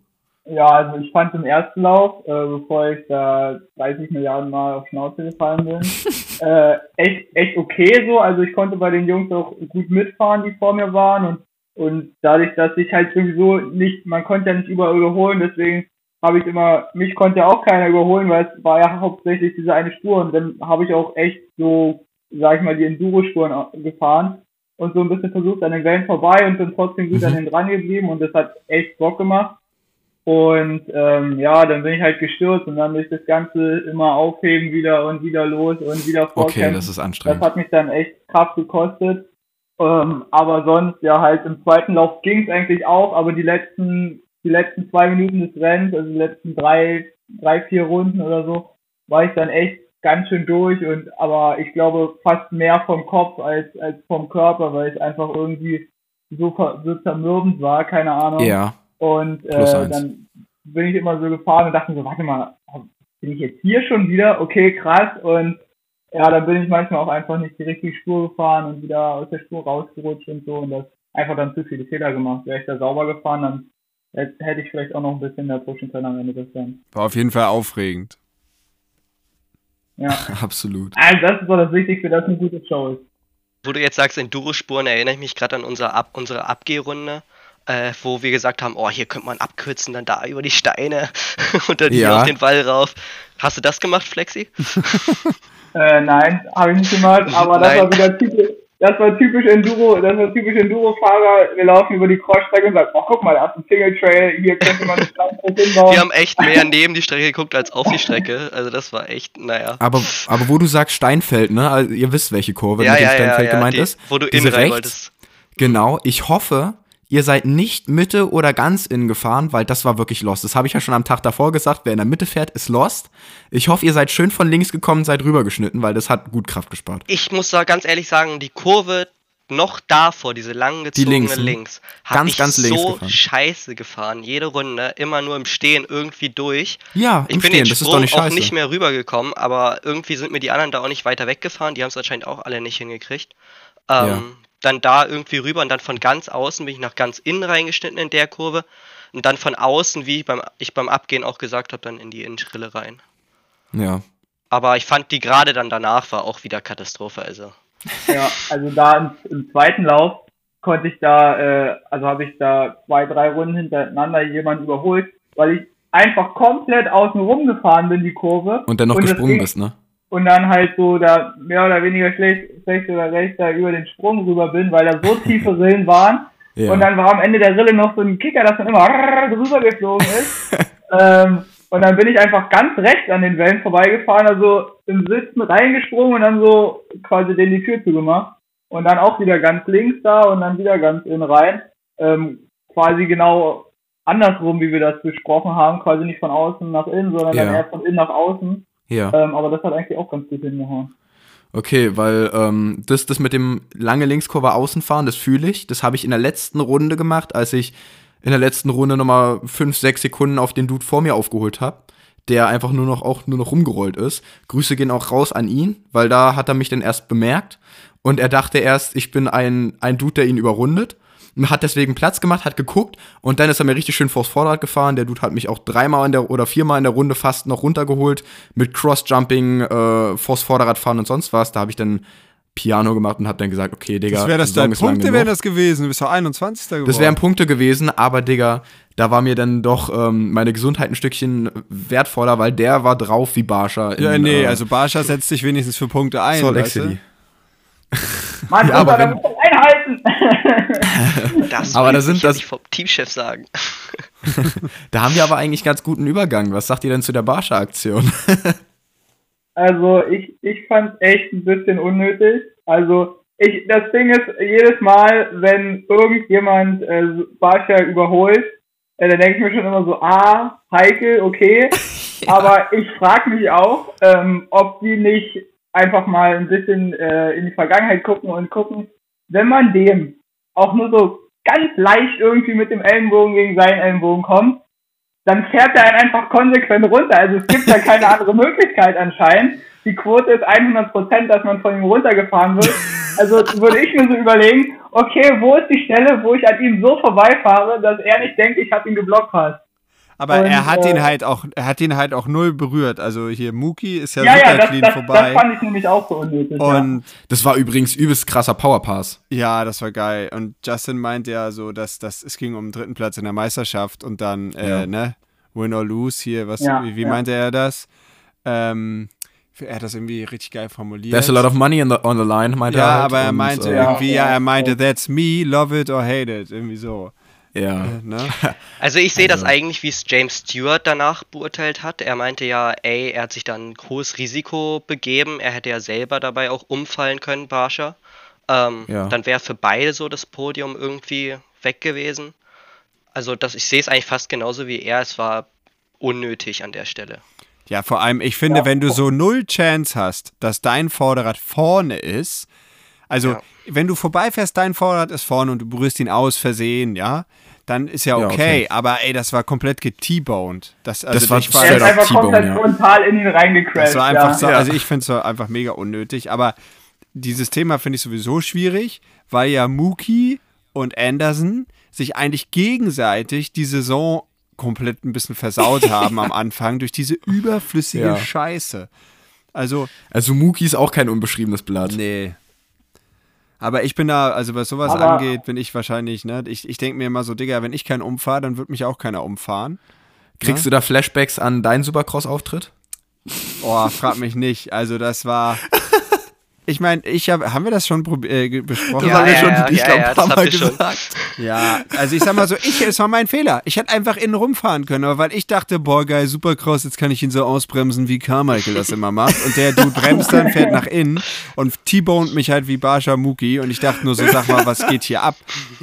Ja, also ich fand im ersten Lauf, äh, bevor ich da 30 Milliarden Mal auf Schnauze gefallen bin, [laughs] äh, echt, echt okay so. Also ich konnte bei den Jungs auch gut mitfahren, die vor mir waren und, und dadurch, dass ich halt sowieso nicht, man konnte ja nicht überall überholen, deswegen habe ich immer, mich konnte auch keiner überholen, weil es war ja hauptsächlich diese eine Spur und dann habe ich auch echt so, sag ich mal, die Enduro-Spuren gefahren und so ein bisschen versucht an den Wellen vorbei und bin trotzdem gut Mhm. an den dran geblieben und das hat echt Bock gemacht. Und ähm, ja, dann bin ich halt gestürzt und dann durch das Ganze immer aufheben wieder und wieder los und wieder vorkämpfen. Okay, das ist Das anstrengend. hat mich dann echt Kraft gekostet. Ähm, aber sonst, ja, halt im zweiten Lauf ging es eigentlich auch, aber die letzten, die letzten zwei Minuten des Rennens, also die letzten drei, drei, vier Runden oder so, war ich dann echt ganz schön durch und aber ich glaube fast mehr vom Kopf als, als vom Körper, weil es einfach irgendwie so, so zermürbend war, keine Ahnung. Ja, Und äh, dann bin ich immer so gefahren und dachte so, warte mal, bin ich jetzt hier schon wieder? Okay, krass. Und ja, dann bin ich manchmal auch einfach nicht die richtige Spur gefahren und wieder aus der Spur rausgerutscht und so und das einfach dann zu viele Fehler gemacht. Wäre ich da sauber gefahren, dann hätte hätte ich vielleicht auch noch ein bisschen mehr pushen können am Ende des Rennens. War auf jeden Fall aufregend. Ja. [laughs] absolut. Also das ist doch das Wichtigste, dass eine gute Show ist. Wo du jetzt sagst, Enduro-Spuren, erinnere ich mich gerade an unsere, Ab unsere Abgehrunde, äh, wo wir gesagt haben, oh, hier könnte man abkürzen, dann da über die Steine [laughs] und dann hier Ja. auf den Wall rauf. Hast du das gemacht, Flexi? [laughs] Äh, nein, habe ich nicht gemacht, aber das Nein. war wieder typisch, das war typisch Enduro, das war typisch Enduro-Fahrer. Wir laufen über die Crossstrecke und sagen, oh guck mal, da ist ein Single Trail, hier könnte man einen Standpunkt [laughs] hinbauen. Wir haben echt mehr neben die Strecke geguckt als auf die Strecke. Also das war echt, naja. Aber, aber wo du sagst Steinfeld, ne? Also ihr wisst, welche Kurve Ja, mit dem ja, ja, Steinfeld ja, gemeint die, ist. wo du Diese innen rein rechts. wolltest. Genau. Ich hoffe, ihr seid nicht Mitte oder ganz innen gefahren, weil das war wirklich lost. Das habe ich ja schon am Tag davor gesagt. Wer in der Mitte fährt, ist lost. Ich hoffe, ihr seid schön von links gekommen, seid rübergeschnitten, weil das hat gut Kraft gespart. Ich muss da ganz ehrlich sagen, die Kurve noch davor, diese lang gezogene links, links, hm? hab Ganz, ich ganz links so gefahren. scheiße gefahren. Jede Runde, immer nur im Stehen irgendwie durch. Ja, Ich im bin Stehen, den das ist doch nicht auch scheiße. nicht mehr rübergekommen, aber irgendwie sind mir die anderen da auch nicht weiter weggefahren. Die haben es anscheinend auch alle nicht hingekriegt. Ähm, Ja. Dann da irgendwie rüber und dann von ganz außen bin ich nach ganz innen reingeschnitten in der Kurve. Und dann von außen, wie ich beim, ich beim Abgehen auch gesagt habe, dann in die Innenschrille rein. Ja. Aber ich fand die gerade dann danach war auch wieder Katastrophe. Also [laughs] Ja, also da im, im zweiten Lauf konnte ich da, äh, also habe ich da zwei, drei Runden hintereinander jemanden überholt, weil ich einfach komplett außen rum gefahren bin, die Kurve. Und dann noch das gesprungen bist, ne? Und dann halt so da mehr oder weniger schlecht, schlecht oder recht da über den Sprung rüber bin, weil da so tiefe Rillen waren. Ja. Und dann war am Ende der Rille noch so ein Kicker, dass man immer drüber geflogen ist. [laughs] ähm, und dann bin ich einfach ganz rechts an den Wellen vorbeigefahren, also im Sitzen reingesprungen und dann so quasi den die Tür zugemacht. Und dann auch wieder ganz links da und dann wieder ganz innen rein. Ähm, quasi genau andersrum, wie wir das besprochen haben, quasi nicht von außen nach innen, sondern dann Ja. eher von innen nach außen. Ja. Ähm, aber das hat eigentlich auch ganz gut hingehauen. Okay, weil ähm, das, das mit dem lange Linkskurve außenfahren, das fühle ich. Das habe ich in der letzten Runde gemacht, als ich in der letzten Runde nochmal 5, 6 Sekunden auf den Dude vor mir aufgeholt habe, der einfach nur noch auch nur noch rumgerollt ist. Grüße gehen auch raus an ihn, weil da hat er mich dann erst bemerkt und er dachte erst, ich bin ein, ein Dude, der ihn überrundet. Und Hat deswegen Platz gemacht, hat geguckt und dann ist er mir richtig schön vors Vorderrad gefahren. Der Dude hat mich auch dreimal in der oder viermal in der Runde fast noch runtergeholt mit Cross-Jumping, äh, vors Vorderrad fahren und sonst was. Da habe ich dann Piano gemacht und habe dann gesagt, okay, Digga, Das wäre das lang Punkte, wären das gewesen. Du bist doch 21. geworden. Das wären Punkte gewesen, aber Digga, da war mir dann doch ähm, meine Gesundheit ein Stückchen wertvoller, weil der war drauf wie Barscha. in, Ja, nee, äh, also Barscha setzt sich wenigstens für Punkte ein. Salt Lake? City. Mann, Ja, [laughs] ja, aber wenn- einhalten. [laughs] das Aber da ich sind das- vom Teamchef sagen. [laughs] Da haben wir aber eigentlich ganz guten Übergang. Was sagt ihr denn zu der Barscha-Aktion? [laughs] Also ich, ich fand echt ein bisschen unnötig. Also ich, das Ding ist, jedes Mal, wenn irgendjemand äh, Barscha überholt, äh, dann denke ich mir schon immer so, ah, heikel, okay. Aber ich frage mich auch, ähm, ob die nicht einfach mal ein bisschen äh, in die Vergangenheit gucken und gucken, wenn man dem auch nur so ganz leicht irgendwie mit dem Ellenbogen gegen seinen Ellenbogen kommt, dann fährt er einen einfach konsequent runter. Also es gibt da keine [laughs] andere Möglichkeit anscheinend. Die Quote ist 100 Prozent, dass man von ihm runtergefahren wird. Also würde ich mir so überlegen, okay, wo ist die Stelle, wo ich an ihm so vorbeifahre, dass er nicht denkt, ich habe ihn geblockt fast. Aber Und, er hat äh, ihn halt auch, er hat ihn halt auch null berührt. Also hier Muki ist ja, Ja, super ja, das, clean das, vorbei. das fand ich nämlich auch so unnötig. ja. und Das war übrigens übelst krasser Powerpass. ja, das war geil. Und Justin meint ja so, dass, dass es ging um den dritten Platz in der Meisterschaft und dann, äh, Ja. ne, win or lose hier, was, Ja, wie, wie ja. meinte er das? Ähm, er hat das irgendwie richtig geil formuliert. There's a lot of money on the, on the line, meinte ja, er. Halt. aber er Und, meinte äh, irgendwie, ja, Ja, er meinte, ja. that's me, love it or hate it, irgendwie so. Ja. Ne? [laughs] Also ich sehe das Also- eigentlich, wie es James Stewart danach beurteilt hat. Er meinte ja, ey, er hat sich dann ein hohes Risiko begeben. Er hätte ja selber dabei auch umfallen können, Barscher. Ähm, Ja. Dann wäre für beide so das Podium irgendwie weg gewesen. Also das, ich sehe es eigentlich fast genauso wie er. Es war unnötig an der Stelle. Ja, vor allem, ich finde, Ja. wenn du so null Chance hast, dass dein Vorderrad vorne ist, also Ja. Wenn du vorbeifährst, dein Vorderrad ist vorne und du berührst ihn aus Versehen, ja, dann ist ja Ja, okay. okay. Aber ey, das war komplett get-boned. Das, also Das war ich straight ist einfach komplett ja. frontal in ihn reingecrashed. Das war einfach ja. so, also ich finde es so einfach mega unnötig, aber dieses Thema finde ich sowieso schwierig, weil ja Mookie und Anderson sich eigentlich gegenseitig die Saison komplett ein bisschen versaut [laughs] haben am Anfang durch diese überflüssige Ja. Scheiße. Also, Also Mookie ist auch kein unbeschriebenes Blatt. nee. Aber ich bin da, also was sowas Aber- angeht, bin ich wahrscheinlich, ne, ich, ich denke mir immer so, Digga, wenn ich keinen umfahre, dann wird mich auch keiner umfahren. Kriegst du da Flashbacks an deinen Supercross-Auftritt? Oh, frag mich nicht. Also das war. [laughs] Ich meine, ich habe, haben wir das schon äh, besprochen? Ja, ja, ja, ja, ja, das habt ihr schon. Ja, also ich sag mal so, ich, es war mein Fehler. Ich hätte einfach innen rumfahren können, aber weil ich dachte, boah, geil, Supercross, jetzt kann ich ihn so ausbremsen, wie Carmichael das immer macht. Und der Dude bremst dann, fährt nach innen und T-boned mich halt wie Barsha Muki. Und ich dachte nur so, sag mal, was geht hier ab?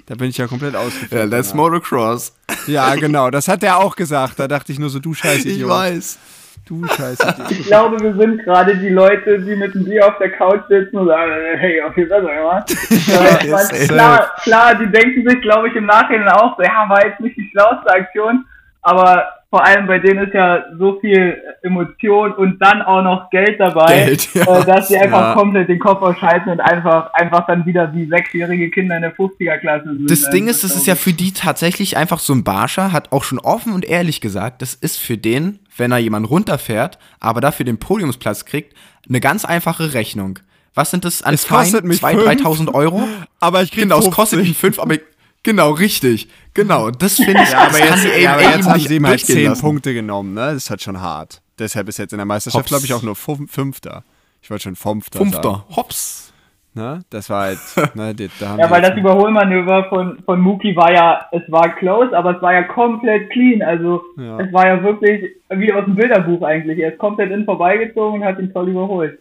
Da bin ich ja komplett ausgeflippt. Ja, that's Motocross. Ja, genau, das hat er auch gesagt. Da dachte ich nur so, du scheiß Idiot. weiß. Du scheiß Idiot. [laughs] Ich glaube, wir sind gerade die Leute, die mit dem Bier auf der Couch sitzen und sagen, hey, auf besser gemacht. [laughs] äh, safe. klar, klar, die denken sich, glaube ich, im Nachhinein auch so, ja, war jetzt nicht die schlauste Aktion, aber vor allem bei denen ist ja so viel Emotion und dann auch noch Geld dabei, Geld, ja. äh, dass sie einfach Ja. komplett den Kopf ausschalten und einfach, einfach dann wieder wie sechsjährige Kinder in der 50er-Klasse sind. Das Also, Ding ist, das ist ja für die tatsächlich einfach so ein Barscher, hat auch schon offen und ehrlich gesagt, das ist für den, wenn er jemanden runterfährt, aber dafür den Podiumsplatz kriegt, eine ganz einfache Rechnung. Was sind das an Es kostet Fein? mich 2.000, fünf, 3.000 Euro? [laughs] Aber ich krieg Genau, es 50. kostet mich 5, aber genau, richtig. Genau, das finde ich, Ja, aber jetzt, ja, aber jetzt haben sie ihm halt durchgehen 10 lassen. Punkte genommen, ne? Das ist halt schon hart. Deshalb ist jetzt in der Meisterschaft, glaube ich, auch nur Fünf- Fünfter. Ich wollte schon Fünfter. Sagen, Fünfter, hops. ne? Das war halt, [laughs] ne, die, da haben Ja, weil das Überholmanöver von, von Muki war ja, es war close, aber es war ja komplett clean. Also Ja. es war ja wirklich wie aus dem Bilderbuch eigentlich. Er ist komplett in vorbeigezogen und hat ihn toll überholt.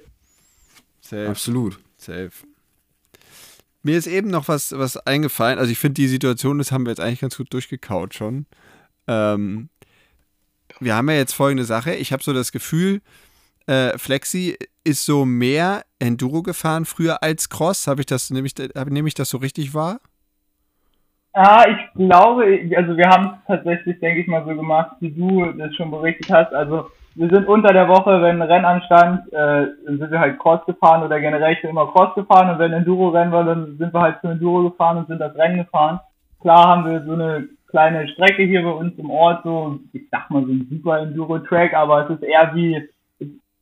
Safe, Absolut. safe. Mir ist eben noch was, was eingefallen. Also ich finde die Situation, das haben wir jetzt eigentlich ganz gut durchgekaut schon. Ähm, wir haben ja jetzt folgende Sache. Ich habe so das Gefühl, äh, Flexi ist so mehr Enduro gefahren früher als Cross. Habe ich das, nehme ich, ich das so richtig wahr? Ah, ich glaube, also wir haben es tatsächlich, denke ich mal, so gemacht, wie du das schon berichtet hast. Also wir sind unter der Woche, wenn ein Rennen anstand, äh, dann sind wir halt Cross gefahren oder generell schon immer Cross gefahren und wenn Enduro-Rennen war, dann sind wir halt zu Enduro gefahren und sind das Rennen gefahren. Klar haben wir so eine kleine Strecke hier bei uns im Ort, so, ich sag mal so ein super Enduro-Track, aber es ist eher wie,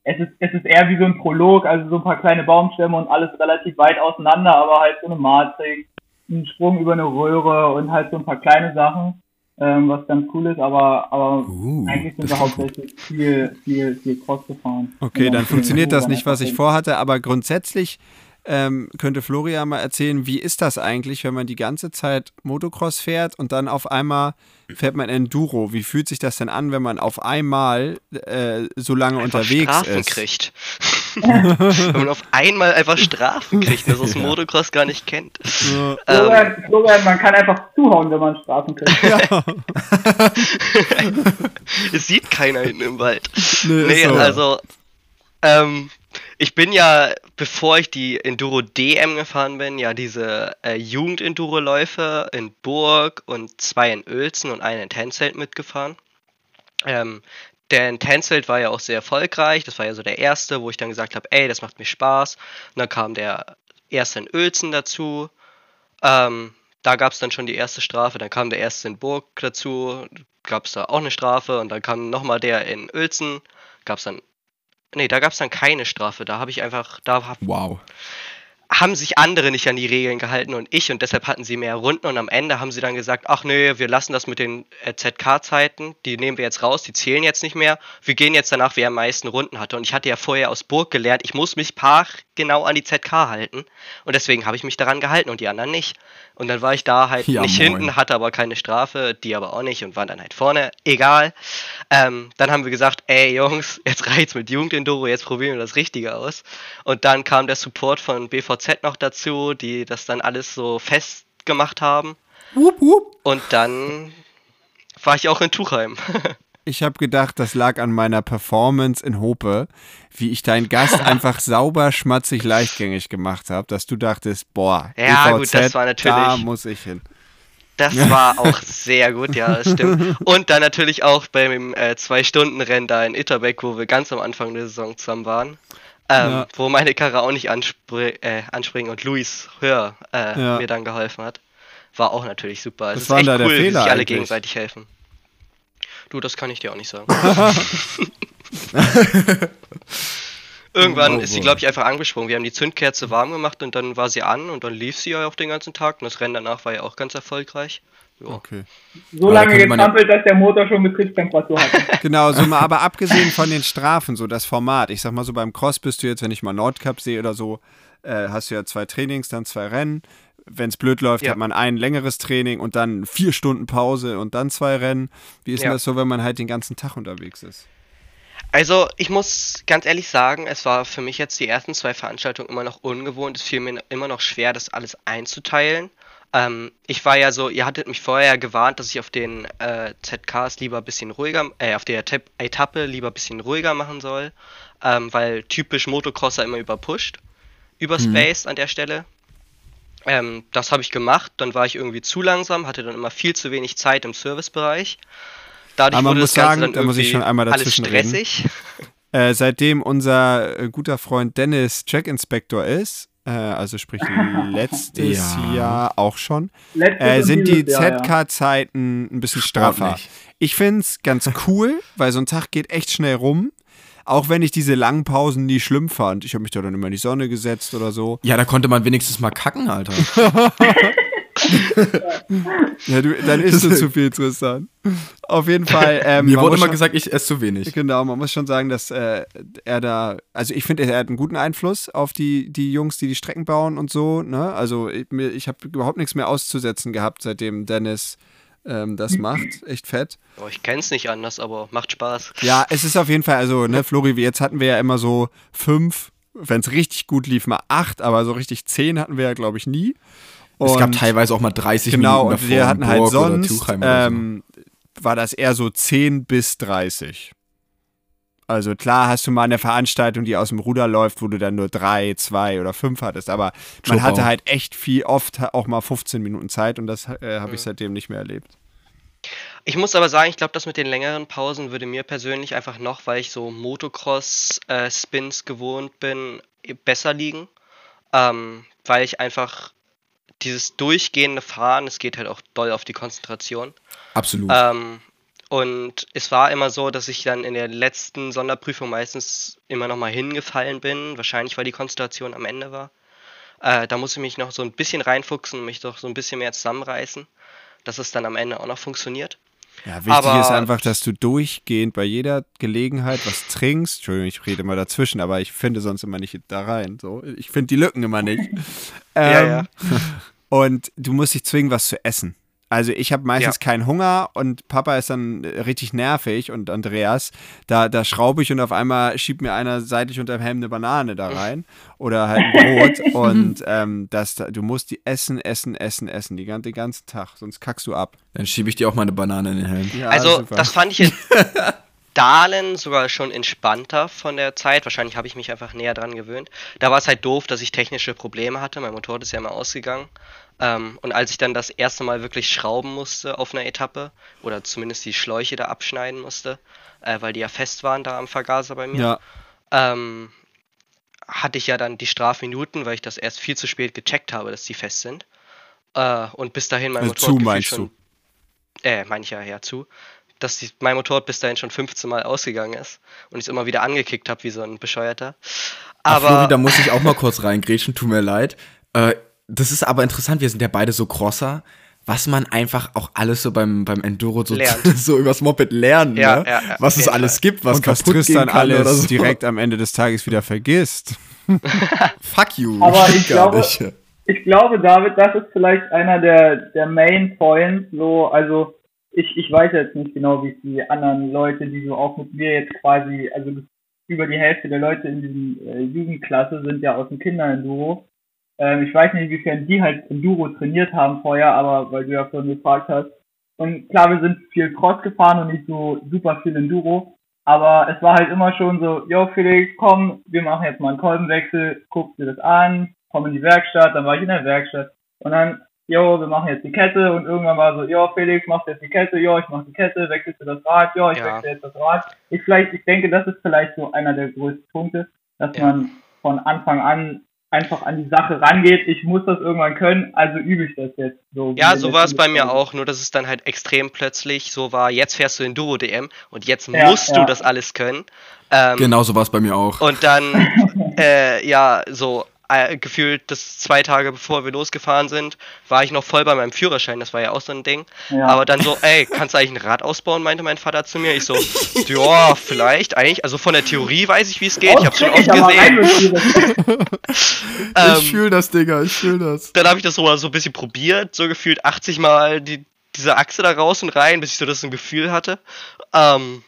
es ist, es ist eher wie so ein Prolog, also so ein paar kleine Baumstämme und alles relativ weit auseinander, aber halt so eine Matrix, ein Sprung über eine Röhre und halt so ein paar kleine Sachen, ähm, was ganz cool ist, aber, aber Uh, eigentlich sind das wir hauptsächlich viel, viel, viel Cross gefahren. Okay, dann viel funktioniert das Enduro nicht, was ich vorhatte, aber grundsätzlich ähm, könnte Florian mal erzählen, wie ist das eigentlich, wenn man die ganze Zeit Motocross fährt und dann auf einmal fährt man Enduro? Wie fühlt sich das denn an, wenn man auf einmal äh, so lange Einfach unterwegs Strafen ist? kriegt. Wenn man [laughs] auf einmal einfach Strafen kriegt, das aus Motocross gar nicht kennt. Ja. Ähm, Florian, Florian, man kann einfach zuhauen, wenn man Strafen kriegt. [laughs] es sieht keiner hinten im Wald. Nee, Nee, also, ähm, ich bin ja, bevor ich die Enduro DM gefahren bin, ja diese äh, Jugend-Enduro-Läufe in Burg und zwei in Uelzen und einen in Tänzelt mitgefahren. Ähm, in Tänzelt war ja auch sehr erfolgreich. Das war ja so der erste, wo ich dann gesagt habe, ey, das macht mir Spaß. Und dann kam der erste in Uelzen dazu. Ähm, da gab es dann schon die erste Strafe. Dann kam der erste in Burg dazu. Gab es da auch eine Strafe. Und dann kam nochmal der in Uelzen. Gab es dann. Nee, da gab es dann keine Strafe. Da habe ich einfach. Da hab, Wow. Haben sich andere nicht an die Regeln gehalten und ich und deshalb hatten sie mehr Runden und am Ende haben sie dann gesagt, ach nee, wir lassen das mit den äh, ZK-Zeiten, die nehmen wir jetzt raus, die zählen jetzt nicht mehr, wir gehen jetzt danach, wer am meisten Runden hatte. Und ich hatte ja vorher aus Burg gelernt, ich muss mich paar genau an die ZK halten und deswegen habe ich mich daran gehalten und die anderen nicht und dann war ich da halt Ja, nicht moin. hinten, hatte aber keine Strafe, die aber auch nicht und waren dann halt vorne, egal. Ähm, dann haben wir gesagt, ey Jungs, jetzt reicht's mit Jugendenduro, jetzt probieren wir das Richtige aus. Und dann kam der Support von BVZ noch dazu, die das dann alles so festgemacht haben. Wup, wup. Und dann war ich auch in Tuchheim. [laughs] Ich habe gedacht, das lag an meiner Performance in Hope, wie ich deinen Gast [laughs] einfach sauber, schmatzig, leichtgängig gemacht habe, dass du dachtest, boah, Ja, EVZ, gut, das war natürlich- da muss ich hin. Das [laughs] war auch sehr gut, ja, das stimmt. Und dann natürlich auch beim äh, Zwei-Stunden-Rennen da in Itterbeck, wo wir ganz am Anfang der Saison zusammen waren. Ähm, Ja. Wo meine Karre auch nicht anspr äh, anspringen und Luis Hör äh, Ja. mir dann geholfen hat. War auch natürlich super. Es Was ist war echt da der cool, wie sich alle eigentlich? gegenseitig helfen. Du, das kann ich dir auch nicht sagen. [laughs] Irgendwann Oh, ist sie, glaube ich, einfach angesprungen. Wir haben die Zündkerze warm gemacht und dann war sie an und dann lief sie ja auch den ganzen Tag. Und das Rennen danach war ja auch ganz erfolgreich. Ja. Okay. So Aber lange ja- getrampelt, dass der Motor schon Betriebstemperatur hatte. [laughs] Genau, so mal, aber abgesehen von den Strafen, so das Format. Ich sag mal so, beim Cross bist du jetzt, wenn ich mal Nordcup sehe oder so, äh, hast du ja zwei Trainings, dann zwei Rennen. Wenn es blöd läuft, Ja. hat man ein längeres Training und dann vier Stunden Pause und dann zwei Rennen. Wie ist denn Ja. das so, wenn man halt den ganzen Tag unterwegs ist? Also, ich muss ganz ehrlich sagen, es war für mich jetzt die ersten zwei Veranstaltungen immer noch ungewohnt. Es fiel mir immer noch schwer, das alles einzuteilen. Ähm, ich war ja so, ihr hattet mich vorher gewarnt, dass ich auf den äh, ZKs lieber ein bisschen ruhiger, äh, auf der Etapp- Etappe lieber ein bisschen ruhiger machen soll, ähm, weil typisch Motocrosser immer überpusht, überspaced an der Stelle. Ähm, das habe ich gemacht, dann war ich irgendwie zu langsam, hatte dann immer viel zu wenig Zeit im Servicebereich. Dadurch Aber man wurde muss das Ganze sagen, dann da muss ich irgendwie schon einmal alles dazwischen reden. stressig. [laughs] Äh, seitdem unser äh, guter Freund Dennis Check-Inspector ist, äh, also sprich [laughs] letztes Ja. Jahr auch schon, äh, sind die. ZK-Zeiten ein bisschen straffer. Ich finde es ganz cool, weil so ein Tag geht echt schnell rum. Auch wenn ich diese langen Pausen nie schlimm fand. Ich habe mich da dann immer in die Sonne gesetzt oder so. Ja, da konnte man wenigstens mal kacken, Alter. [laughs] [laughs] Ja, du, dann isst du zu viel, Tristan. Auf jeden Fall. [laughs] Ähm, Mir wurde immer schon- gesagt, ich esse zu wenig. Genau, man muss schon sagen, dass äh, er da, also ich finde, er hat einen guten Einfluss auf die, die Jungs, die die Strecken bauen und so. Ne? Also ich, ich habe überhaupt nichts mehr auszusetzen gehabt, seitdem Dennis ähm, das macht. Echt fett. Oh, ich kenn's nicht anders, aber macht Spaß. Ja, es ist auf jeden Fall, also, ne, Flori, wie jetzt hatten wir ja immer so fünf, wenn es richtig gut lief, mal acht, aber so richtig zehn hatten wir ja, glaube ich, nie. es gab Und- teilweise auch mal 30 Genau, Minuten und davor wir hatten halt sonst, ähm, war das eher so 10 bis 30. Also klar hast du mal eine Veranstaltung, die aus dem Ruder läuft, wo du dann nur drei, zwei oder fünf hattest, aber man hatte halt echt viel, oft auch mal 15 Minuten Zeit und das äh, habe ich seitdem nicht mehr erlebt. Ich muss aber sagen, ich glaube, das mit den längeren Pausen würde mir persönlich einfach noch, weil ich so Motocross-Spins gewohnt bin, besser liegen. Ähm, weil ich einfach dieses durchgehende Fahren, es geht halt auch doll auf die Konzentration. Absolut. Ähm, und es war immer so, dass ich dann in der letzten Sonderprüfung meistens immer noch mal hingefallen bin. Wahrscheinlich, weil die Konzentration am Ende war. Äh, da musste ich mich noch so ein bisschen reinfuchsen und mich doch so ein bisschen mehr zusammenreißen, dass es dann am Ende auch noch funktioniert. Ja, wichtig Aber- ist einfach, dass du durchgehend bei jeder Gelegenheit was trinkst. Entschuldigung, ich rede immer dazwischen, aber ich finde sonst immer nicht da rein. So. Ich finde die Lücken immer nicht. [laughs] Ja, Ähm, ja. Und du musst dich zwingen, was zu essen. Also ich habe meistens Ja. keinen Hunger und Papa ist dann äh, richtig nervig und Andreas, da, da schraube ich und auf einmal schiebt mir einer seitlich unter dem Helm eine Banane da rein [laughs] oder halt ein Brot [laughs] und ähm, das, du musst die essen, essen, essen, essen, die, den ganzen Tag, sonst kackst du ab. Dann schiebe ich dir auch mal eine Banane in den Helm. Ja, also, super. das fand ich in [laughs] Dahlen sogar schon entspannter von der Zeit. Wahrscheinlich habe ich mich einfach näher dran gewöhnt. Da war es halt doof, dass ich technische Probleme hatte. Mein Motorrad ist ja immer ausgegangen. Ähm, und als ich dann das erste Mal wirklich schrauben musste auf einer Etappe, oder zumindest die Schläuche da abschneiden musste, äh, weil die ja fest waren da am Vergaser bei mir, ja, ähm, hatte ich ja dann die Strafminuten, weil ich das erst viel zu spät gecheckt habe, dass die fest sind. Äh, und bis dahin mein Also Motorrad zu, meinst schon, du? Äh, meine ich ja, ja, zu. Dass die, mein Motorrad bis dahin schon 15 Mal ausgegangen ist und ich es immer wieder angekickt habe wie so ein Bescheuerter. Aber Aber Flori, da muss ich auch mal kurz reingrätschen, tut mir leid. Äh, das ist aber interessant, wir sind ja beide so Crosser, was man einfach auch alles so beim, beim Enduro so, [laughs] so übers Moped lernt, Ja, ne? ja, ja, was es alles Fall. gibt, was und was kaputt Tristan gehen kann alles oder so. direkt am Ende des Tages wieder vergisst. [laughs] Fuck you. Aber ich glaube- nicht. Ich glaube, David, das ist vielleicht einer der, der Main Points, so, also, ich, ich weiß jetzt nicht genau, wie es die anderen Leute, die so auch mit mir jetzt quasi, also über die Hälfte der Leute in diesem äh, Jugendklasse sind ja aus dem Kinderenduro. Ähm, ich weiß nicht, inwiefern die halt Enduro trainiert haben vorher, aber weil du ja vorhin gefragt hast. Und klar, wir sind viel Cross gefahren und nicht so super viel Enduro. Aber es war halt immer schon so, yo Felix, komm, wir machen jetzt mal einen Kolbenwechsel, guck dir das an, komm in die Werkstatt, dann war ich in der Werkstatt. Und dann, yo, wir machen jetzt die Kette und irgendwann war so, yo Felix, machst jetzt die Kette, yo, ich mach die Kette, wechselst du das Rad, yo, ich Ja. wechsle jetzt das Rad. Ich vielleicht, ich denke, das ist vielleicht so einer der größten Punkte, dass Ja. man von Anfang an einfach an die Sache rangeht, ich muss das irgendwann können, also übe ich das jetzt. So Ja, so war es bei mir auch, nur dass es dann halt extrem plötzlich so war, jetzt fährst du Enduro DM und jetzt Ja, musst du ja. das alles können. Ähm, Genau so war es bei mir auch. Und dann, [laughs] äh, ja, so äh, gefühlt das zwei Tage bevor wir losgefahren sind, war ich noch voll bei meinem Führerschein, das war ja auch so ein Ding. Ja. Aber dann so, ey, kannst du eigentlich ein Rad ausbauen, meinte mein Vater zu mir. Ich so, [laughs] ja, vielleicht, eigentlich, also von der Theorie weiß ich, wie es geht, ich hab's schon oft gesehen. [laughs] Ähm, ich fühl das, Digga, ich fühl das. dann habe ich das so mal so ein bisschen probiert, so gefühlt 80 Mal die, diese Achse da raus und rein, bis ich so das ein Gefühl hatte. Ähm,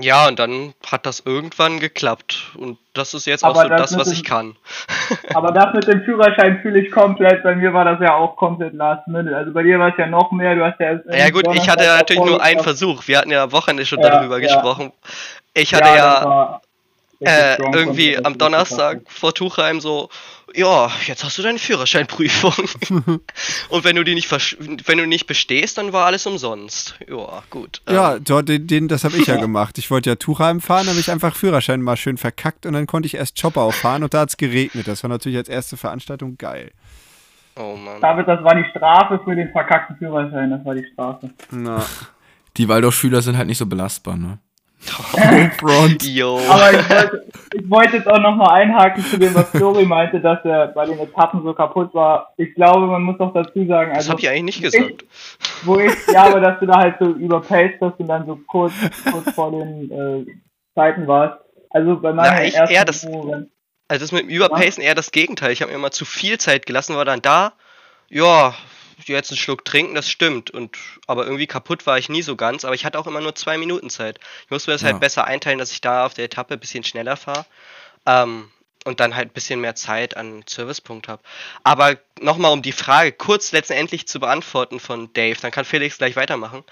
ja, und dann hat das irgendwann geklappt. Und das ist jetzt auch Aber so das das, was ich kann. [laughs] Aber das mit dem Führerschein fühle ich komplett. Bei mir war das ja auch komplett last minute. Also bei dir war es ja noch mehr. Du hast ja erst Ja gut, ich hatte ja natürlich nur einen. Versuch. Wir hatten ja am Wochenende schon Ja, darüber ja. gesprochen. Ich hatte ja, richtig äh, irgendwie am Donnerstag vor Tuchheim so, ja, jetzt hast du deine Führerscheinprüfung. [laughs] Und wenn du die nicht versch- wenn du nicht bestehst, dann war alles umsonst. Ja, gut. Ja, Ähm, dort, den, den, das habe ich ja gemacht. Ich wollte ja Tuchheim fahren, habe ich einfach Führerschein mal schön verkackt und dann konnte ich erst Chopper fahren und da hat es geregnet. Das war natürlich als erste Veranstaltung geil. oh Mann. David, das war die Strafe für den verkackten Führerschein. Das war die Strafe. Na, Die Waldorfschüler sind halt nicht so belastbar, ne? Front. Yo. Aber ich wollte, ich wollte jetzt auch nochmal einhaken zu dem, was Flori meinte, dass er bei den Etappen so kaputt war. Ich glaube, man muss doch dazu sagen, Das also hab ich eigentlich nicht gesagt. wo ich, ja, aber dass du da halt so überpaced hast und dann so kurz, kurz vor den äh, Zeiten warst. Also bei meiner eigentlich ersten eher das- Enduro-Rennen- Also das mit dem Überpacen eher das Gegenteil. Ich habe mir immer zu viel Zeit gelassen, war dann da, ja, jetzt einen Schluck trinken, das stimmt. Und aber irgendwie kaputt war ich nie so ganz, aber ich hatte auch immer nur zwei Minuten Zeit. Ich musste mir das Ja. halt besser einteilen, dass ich da auf der Etappe ein bisschen schneller fahre. Ähm, und dann halt ein bisschen mehr Zeit an Servicepunkt habe. Aber nochmal, um die Frage kurz letztendlich zu beantworten von Dave, dann kann Felix gleich weitermachen.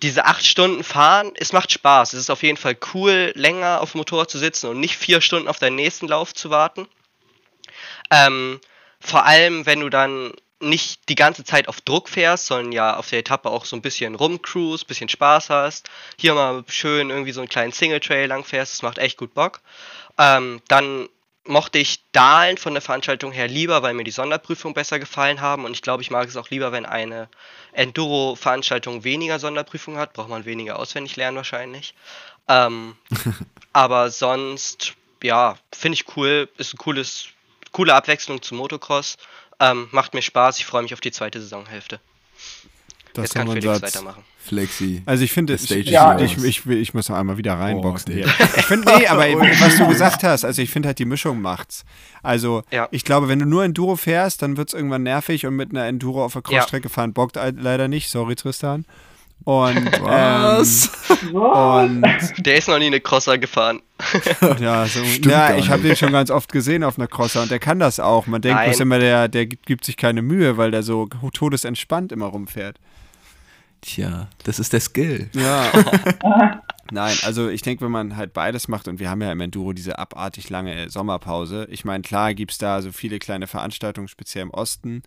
Diese acht Stunden fahren, es macht Spaß. Es ist auf jeden Fall cool, länger auf dem Motorrad zu sitzen und nicht vier Stunden auf deinen nächsten Lauf zu warten. Ähm, vor allem, wenn du dann nicht die ganze Zeit auf Druck fährst, sondern ja auf der Etappe auch so ein bisschen rumcruise, bisschen Spaß hast, hier mal schön irgendwie so einen kleinen Single-Trail lang fährst, das macht echt gut Bock. Ähm, dann mochte ich Dahlen von der Veranstaltung her lieber, weil mir die Sonderprüfungen besser gefallen haben und ich glaube, ich mag es auch lieber, wenn eine Enduro-Veranstaltung weniger Sonderprüfungen hat, braucht man weniger auswendig lernen wahrscheinlich. Ähm, [laughs] aber sonst, ja, finde ich cool, ist ein cooles, coole Abwechslung zum Motocross, ähm, macht mir Spaß, ich freue mich auf die zweite Saisonhälfte. das Jetzt kann Felix Satz. weitermachen. Flexi. Also ich finde, ich, Ja, ich, ich, ich muss noch einmal wieder reinboxen Oh, hier. Ich finde, nee, aber [laughs] was du gesagt hast, also ich finde halt die Mischung macht's. Also Ja. ich glaube, wenn du nur Enduro fährst, dann wird es irgendwann nervig und mit einer Enduro auf der Ja. Crossstrecke fahren bockt halt leider nicht. Sorry, Tristan. Und, [laughs] Was? Ähm, und Der ist noch nie eine Crosser gefahren. [laughs] ja, so, ja ich habe den schon ganz oft gesehen auf einer Crosser und der kann das auch. Man denkt bloß immer, der, der gibt, gibt sich keine Mühe, weil der so todesentspannt immer rumfährt. Tja, das ist der Skill. Ja. [laughs] Nein, also ich denke, wenn man halt beides macht und wir haben ja im Enduro diese abartig lange Sommerpause. Ich meine, klar gibt es da so viele kleine Veranstaltungen, speziell im Osten.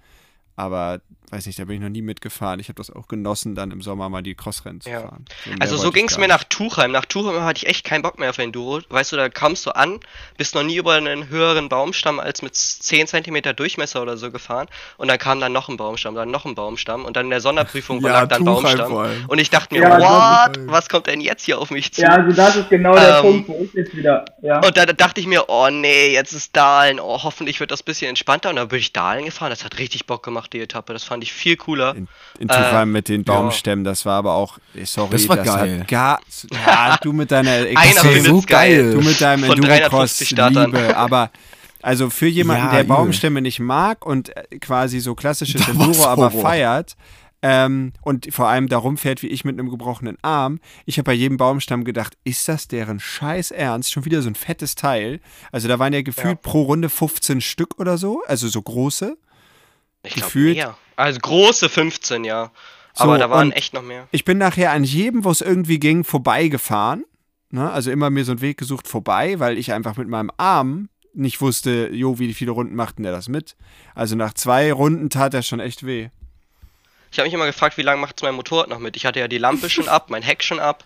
aber weiß nicht, da bin ich noch nie mitgefahren. Ich habe das auch genossen, dann im Sommer mal die Crossrennen zu Ja. fahren. So Also so ging es mir nach Tuchheim. Nach Tuchheim hatte ich echt keinen Bock mehr auf Enduro. Weißt du, da kommst du an, bist noch nie über einen höheren Baumstamm als mit 10 cm Durchmesser oder so gefahren. Und dann kam dann noch ein Baumstamm, dann noch ein Baumstamm. Und dann in der Sonderprüfung [laughs] Ja, lag dann Tuchheim Baumstamm. Und ich dachte mir, Ja, what? Was kommt denn jetzt hier auf mich zu? Ja, also das ist genau der Ähm, Punkt, wo ich jetzt wieder, ja. Und da dachte ich mir, oh nee, jetzt ist Dahlen, oh hoffentlich wird das bisschen entspannter. Und dann bin ich Dahlen gefahren. Das hat richtig Bock gemacht, die Etappe. Das fand ich viel cooler. In, in Tuchheim mit den ja. Baumstämmen, das war aber auch, sorry, Das war geil. hat gar, ja, du mit deiner, Einer so geil. geil. du mit deinem Von 350 Enduro-Cross Startern. Liebe, aber also für jemanden, Ja, der. Baumstämme nicht mag und äh, quasi so klassisches Da Enduro aber feiert ähm, und vor allem darum fährt wie ich mit einem gebrochenen Arm, ich habe bei jedem Baumstamm gedacht, ist das deren Scheiß Ernst? Schon wieder so ein fettes Teil. Also da waren ja gefühlt pro Runde 15 Stück oder so, also so große. Ich glaube mehr. Also große 15, ja. So, Aber da waren echt noch mehr. Ich bin nachher an jedem, wo es irgendwie ging, vorbeigefahren. Ne? Also immer mir so einen Weg gesucht vorbei, weil ich einfach mit meinem Arm nicht wusste, jo, wie viele Runden macht denn der das mit? Also nach zwei Runden tat er schon echt weh. Ich habe mich immer gefragt, wie lange macht's mein Motorrad noch mit? Ich hatte ja die Lampe schon [laughs] ab, mein Heck schon ab.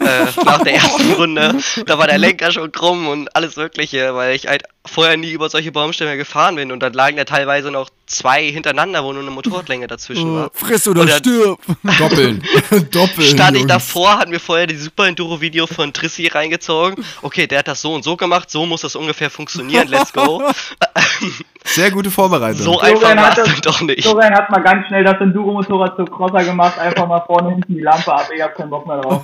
äh, nach der ersten Runde, da war der Lenker schon krumm und alles Mögliche, weil ich halt vorher nie über solche Baumstämme gefahren bin und dann lagen da teilweise noch zwei hintereinander, wo nur eine Motorradlänge dazwischen war. [laughs] Friss oder, Oder- stirb! [laughs] Doppeln. [laughs] Doppeln. Stand ich davor, hat mir vorher die Super Enduro Video von Trissi reingezogen. Okay, der hat das so und so gemacht, so muss das ungefähr funktionieren, let's go. Sehr gute Vorbereitung. So einfach war hat es doch nicht. Florian hat mal ganz schnell das Enduro-Motorrad zu Crosser gemacht, einfach mal vorne hinten die Lampe ab, ich hab keinen Bock mehr drauf.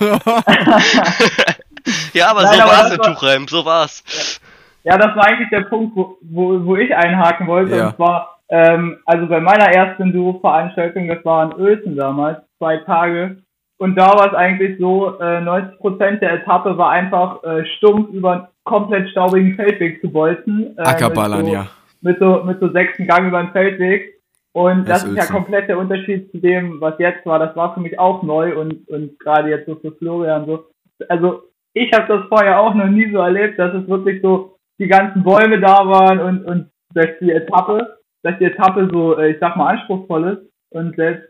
Ja, aber Nein, so war's das in Tuchheim, so war's. Ja, das war eigentlich der Punkt, wo, wo, wo ich einhaken wollte. Ja. Und zwar, ähm, also bei meiner ersten Enduro-Veranstaltung, das war in Uelzen damals, zwei Tage. Und da war es eigentlich so, äh, 90% der Etappe war einfach äh, stumpf über einen komplett staubigen Feldweg zu bolzen. Äh, Ackerballern, so, ja. Mit so, mit so sechsten Gang über den Feldweg. Und Das das, ist ja komplett der Unterschied zu dem, was jetzt war. Das war für mich auch neu und, und gerade jetzt so für Florian so. Also ich habe das vorher auch noch nie so erlebt, dass es wirklich so die ganzen Bäume da waren und, und dass die Etappe, dass die Etappe so, äh, ich sag mal, anspruchsvoll ist und selbst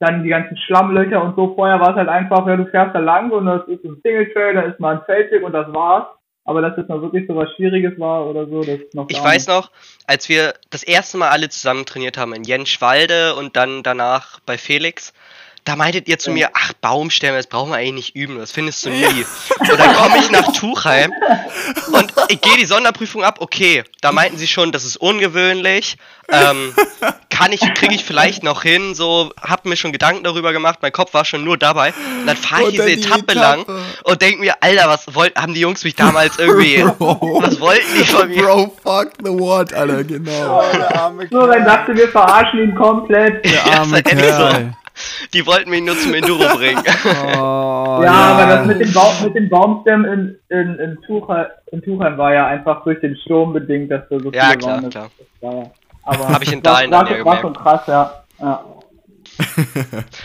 dann die ganzen Schlammlöcher und so. Vorher war es halt einfach, ja, du fährst da lang und das ist ein Single Trail, da ist mal ein Feldweg und das war's. Aber dass das noch wirklich so was Schwieriges war oder so, das ist noch Ich weiß noch, als wir das erste Mal alle zusammen trainiert haben in Jenschwalde und dann danach bei Felix, da meintet ihr zu Ja. mir, ach, Baumstämme, das brauchen wir eigentlich nicht üben, das findest du [laughs] nie. Und dann komme ich nach Tuchheim und ich gehe die Sonderprüfung ab, okay, da meinten sie schon, das ist ungewöhnlich, ähm, kann ich, kriege ich vielleicht noch hin, so, hab mir schon Gedanken darüber gemacht, mein Kopf war schon nur dabei und dann fahre ich diese die Etappe, Etappe. lang und denk mir, Alter, was wollten, haben die Jungs mich damals irgendwie, [laughs] was wollten die von mir? Bro, fuck the what, Alter, genau. der arme Florian dachte, wir verarschen ihn komplett. Der Ja, arme so. Kerl. Die wollten mich nur zum Enduro [laughs] bringen. Oh, ja, aber das mit dem, Baum, mit dem Baumstämmen in, in, in, Tuchheim, in Tuchheim war ja einfach durch den Sturm bedingt, dass da so viele Ja, klar, waren. Das- klar. das war ja- Aber Hab ich in war- Dahlen war, war, war schon krass, ja. ja.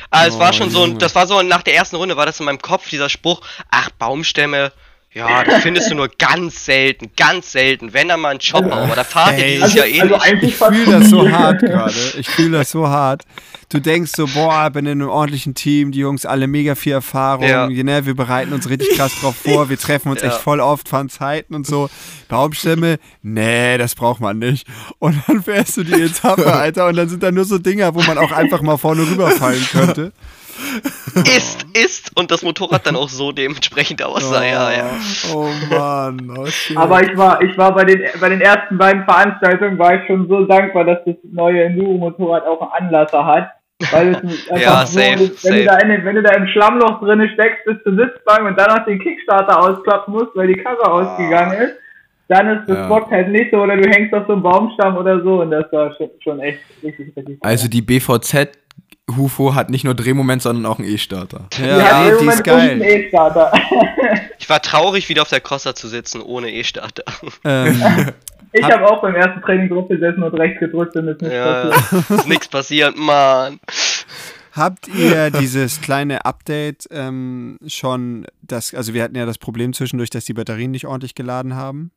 Aber [laughs] es Oh, war schon so, Junge. das war so nach der ersten Runde, war das in meinem Kopf, dieser Spruch, ach, Baumstämme, ja, das [laughs] findest du nur ganz selten, ganz selten, wenn da mal ein Chopper, aber da fahrt ihr dieses Also, Jahr eh also nicht. eigentlich Ich fühle das so hart gerade. Ich fühle das so hart. Du denkst so, boah, bin in einem ordentlichen Team, die Jungs alle mega viel Erfahrung, Ja. ne, wir bereiten uns richtig krass drauf vor, wir treffen uns [laughs] Ja. echt voll oft, fahren Zeiten und so. Baumstämme, nee, das braucht man nicht. Und dann fährst du die Etappe, [laughs] Alter, und dann sind da nur so Dinger, wo man auch einfach mal vorne rüberfallen könnte. Ist, ist und das Motorrad dann auch so dementsprechend aussah, ja, ja. Oh Mann, oh shit. Aber ich war, ich war bei den, bei den ersten beiden Veranstaltungen war ich schon so dankbar, dass das neue Enduro-Motorrad auch einen Anlasser hat. Weil es einfach Ja, safe, wenn, Du safe. da in wenn du da im Schlammloch drinne steckst bis zur Sitzbank und dann noch den Kickstarter ausklappen musst, weil die Karre ausgegangen ist, dann ist das Ja. Bock halt nicht so oder du hängst auf so einem Baumstamm oder so und das war schon, schon echt richtig, richtig Also die BVZ Hufo hat nicht nur Drehmoment, sondern auch einen E-Starter. Ja, hat ey, die ist geil. E-Starter. [laughs] Ich war traurig, wieder auf der Crosser zu sitzen, ohne E-Starter. Ähm, [laughs] Ich Hab- habe auch beim ersten Training drauf gesessen und rechts gedrückt und ist nicht Ja, passiert. [laughs] ist nichts passiert, Mann. Habt ihr dieses kleine Update ähm, schon, das, also wir hatten ja das Problem zwischendurch, dass die Batterien nicht ordentlich geladen haben.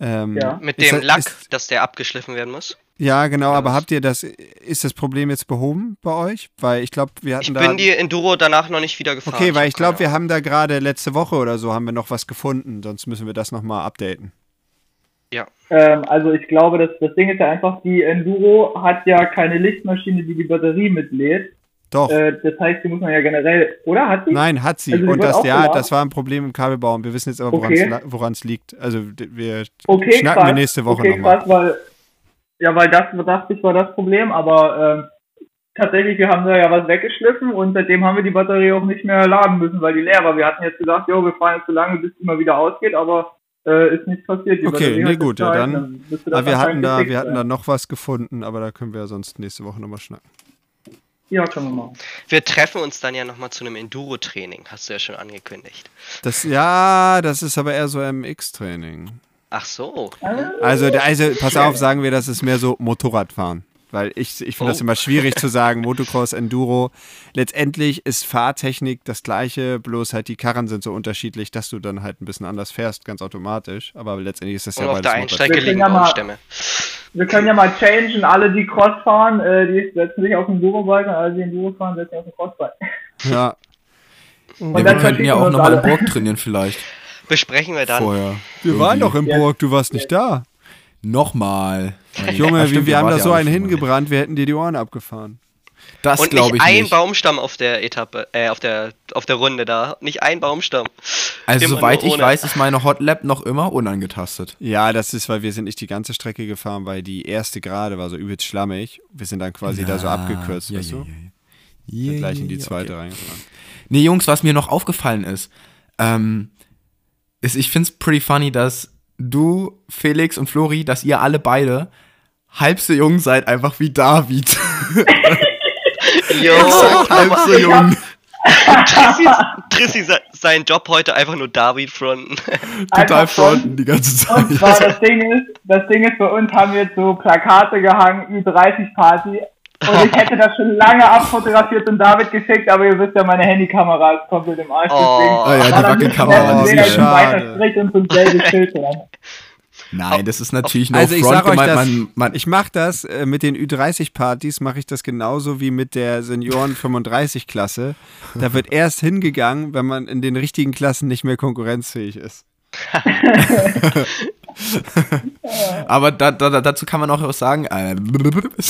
Ähm, Ja. Mit ist dem das- Lack, Ist, dass der abgeschliffen werden muss. Ja, genau, aber habt ihr das, ist das Problem jetzt behoben bei euch? Weil ich glaube, wir hatten Ich da. bin die Enduro danach noch nicht wieder gefahren. okay, weil ich glaube, wir haben da gerade letzte Woche oder so haben wir noch was gefunden, sonst müssen wir das nochmal updaten. Ähm, also ich glaube, das, das Ding ist ja einfach, die Enduro hat ja keine Lichtmaschine, die die Batterie mitlädt. Doch. Äh, das heißt, die muss man ja generell, oder? Hat sie? Nein, hat sie. Also die und das, auch ja, das war ein Problem im Kabelbau. Und wir wissen jetzt aber, woran Okay. es woran's liegt. Also wir Okay, schnacken krass. wir nächste Woche okay, nochmal. krass, weil, ja, weil das, dachte ich, war das Problem, aber ähm, tatsächlich, wir haben da ja was weggeschliffen und seitdem haben wir die Batterie auch nicht mehr laden müssen, weil die leer war. Wir hatten jetzt gesagt, jo, wir fahren jetzt so lange, bis die mal wieder ausgeht, aber äh, ist nichts passiert. Die Okay, Batterie nee, gut, ja, dann- müsste das Aber wir hatten da, wir hatten da noch was gefunden, aber da können wir ja sonst nächste Woche nochmal schnacken. Ja, können wir machen. Wir treffen uns dann ja nochmal zu einem Enduro-Training, hast du ja schon angekündigt. Das, ja, das ist aber eher so MX-Training. Ach so. Also, der- also, pass auf, sagen wir, das ist mehr so Motorradfahren. Weil ich, ich finde das Oh. immer schwierig zu sagen, Motocross, Enduro. Letztendlich ist Fahrtechnik das gleiche, bloß halt die Karren sind so unterschiedlich, dass du dann halt ein bisschen anders fährst, ganz automatisch. Aber letztendlich ist das Und ja auf der einen. Strecke Wir können liegen ja mal- Baumstämme. Wir können ja mal changen, alle die Cross fahren, äh, die setzen sich auf den Enduro-Bike und alle die Enduro fahren, setzen sich auf den Crossbike. Ja, Und Ja, wir könnten ja auch nochmal in. Burg trainieren vielleicht. Besprechen wir dann. Vorher. wir waren doch Irgendwie. in Burg, du warst nicht da. Nochmal. Junge, Ja, wir, stimmt, wir haben da ja so einen mal. hingebrannt, wir hätten dir die Ohren abgefahren. Das Und glaube nicht ich ein nicht. Baumstamm auf der Etappe, äh, auf der, auf der Runde da. Nicht ein Baumstamm. Also Immer soweit ich weiß, ist meine Hotlap noch immer unangetastet. Ja, das ist, weil wir sind nicht die ganze Strecke gefahren, weil die erste Gerade war so übelst schlammig. Wir sind dann quasi da so abgekürzt, ja, weißt ja, du? ja, ja. Gleich in die Ja, zweite okay. reingefahren. Nee, Jungs, was mir noch aufgefallen ist, ähm, ist, ich find's pretty funny, dass du, Felix und Flori, dass ihr alle beide halb so jung seid, einfach wie David. [laughs] Jo, halb so [laughs] jung. Trissi, Trissi se- seinen Job heute einfach nur David fronten. [laughs] Total fronten die ganze Und zwar Zeit. das Ding ist, das Ding ist, bei uns haben wir jetzt so Plakate gehangen, Ü30-Party. Und ich hätte das schon lange abfotografiert und David geschickt, aber ihr wisst ja, meine Handykamera ist komplett im Arsch. Oh. deswegen Ah ja, die nicht Wackelkamera, ist ein schade. weiter Strich und so ein gelbes Schild dran. Nein, das ist natürlich no Also ich front sag euch gemeint. das, Man, man, ich mache das äh, mit den Ü30-Partys, mache ich das genauso wie mit der Senioren 35-Klasse. Da wird [laughs] erst hingegangen, wenn man in den richtigen Klassen nicht mehr konkurrenzfähig ist. [laughs] [laughs] [laughs] aber da, da, da- dazu kann man auch sagen, äh,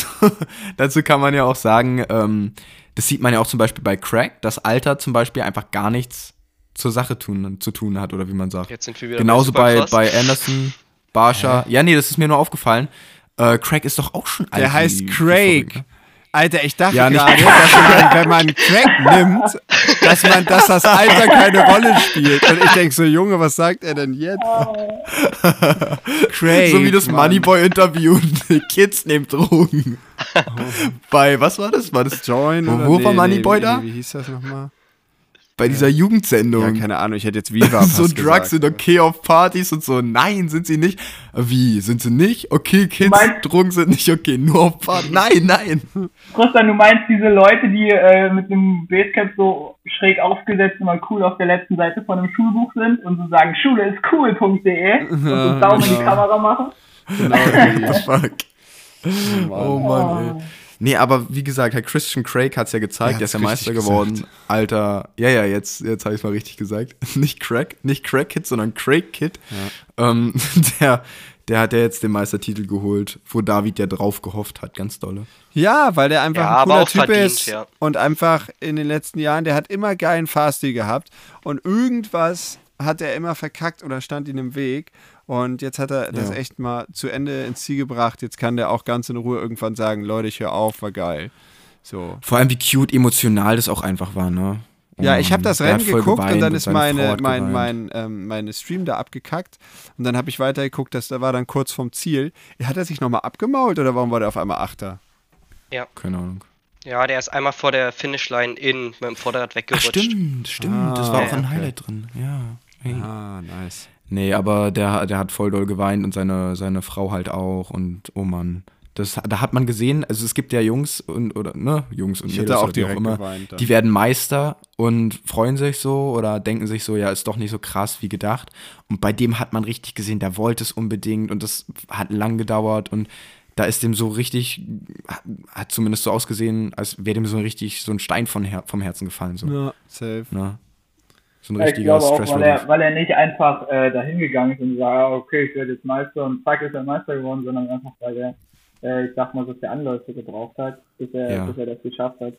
[laughs] dazu kann man ja auch sagen, ähm, das sieht man ja auch zum Beispiel bei Crack, dass Alter zum Beispiel einfach gar nichts zur Sache tun, zu tun hat, oder wie man sagt. Jetzt sind wir wieder Genauso bei, bei Anderson, Barsha. Ja, nee, das ist mir nur aufgefallen. Äh, Craig ist doch auch schon alt. Der heißt Craig. Alter, ich dachte Ja, nicht- gerade, dass man, wenn man Crack nimmt, dass man, dass das Alter keine Rolle spielt. Und ich denke so, Junge, was sagt er denn jetzt? Craig. [laughs] So wie das. Moneyboy-Interview. [laughs] Kids nehmen Drogen. Bei, was war das? War das Join Wo- oder wo nee, war Moneyboy nee, da? Nee, wie hieß das nochmal? Bei dieser Ja, Jugendsendung? keine Ahnung, ich hätte jetzt Viva [laughs] so fast Drugs gesagt, sind okay auf Partys und so. Nein, sind sie nicht. Wie? Sind sie nicht? Okay, Kids, meinst- Drogen sind nicht okay. Nur auf Partys. Nein, nein. Christian, du meinst diese Leute, die äh, mit einem Basecap so schräg aufgesetzt und mal cool auf der letzten Seite von einem Schulbuch sind und so sagen, Schule ist cool.de [laughs] und so Ja, Daumen in die. Kamera machen? Genau, [laughs] What the fuck? Oh Mann, ey. Nee, aber wie gesagt, Herr Christian Craig hat es ja gezeigt, Er der ist ja Meister geworden. gesagt. Alter, ja, ja, jetzt, jetzt habe ich es mal richtig gesagt. [laughs] Nicht Craig, nicht Craig Kid, sondern Craig Kid. Ähm, [laughs] der, der hat ja jetzt den Meistertitel geholt, wo David ja drauf gehofft hat, ganz dolle. Ja, weil der einfach Ja, ein cooler auch Typ verdient, ist ja. und einfach in den letzten Jahren, der hat immer geilen Fahrstil gehabt und irgendwas hat er immer verkackt oder stand ihm im Weg und jetzt hat er das Ja. echt mal zu Ende ins Ziel gebracht. Jetzt kann der auch ganz in Ruhe irgendwann sagen, Leute, ich höre auf, war geil. So. Vor allem, wie cute emotional das auch einfach war, ne? Ja, ich habe Ähm, das Rennen geguckt und dann ist meine, mein, mein, ähm, meine Stream da abgekackt und dann habe ich weitergeguckt, dass da war dann kurz vom Ziel. Hat er sich nochmal abgemault oder warum war der auf einmal Achter? Keine Ahnung. Ja, der ist einmal vor der Finishline in mit dem Vorderrad Ach, weggerutscht. stimmt, stimmt. das Ah, war auch ein okay. Highlight drin. Ja. Hey. Ah, nice. Nee, aber der, der hat voll doll geweint und seine, seine Frau halt auch und oh Mann. Das, da hat man gesehen, also es gibt ja Jungs und oder ne, Jungs und Mädels auch wie direkt immer, geweint. die werden Meister und freuen sich so oder denken sich so, ja, ist doch nicht so krass wie gedacht. Und bei dem hat man richtig gesehen, der wollte es unbedingt und das hat lang gedauert und da ist dem so richtig, hat zumindest so ausgesehen, als wäre dem so richtig so ein Stein von Her vom Herzen gefallen. So. Ja, safe. Ne? So ein Ja, ich richtiger glaube auch, weil er, weil er nicht einfach äh, dahin gegangen ist und sagt, ah, okay, ich werde jetzt Meister und zack ist er Meister geworden, sondern einfach, weil er, äh, ich sag mal, so viele Anläufe gebraucht hat, bis er, Ja. bis er das geschafft hat.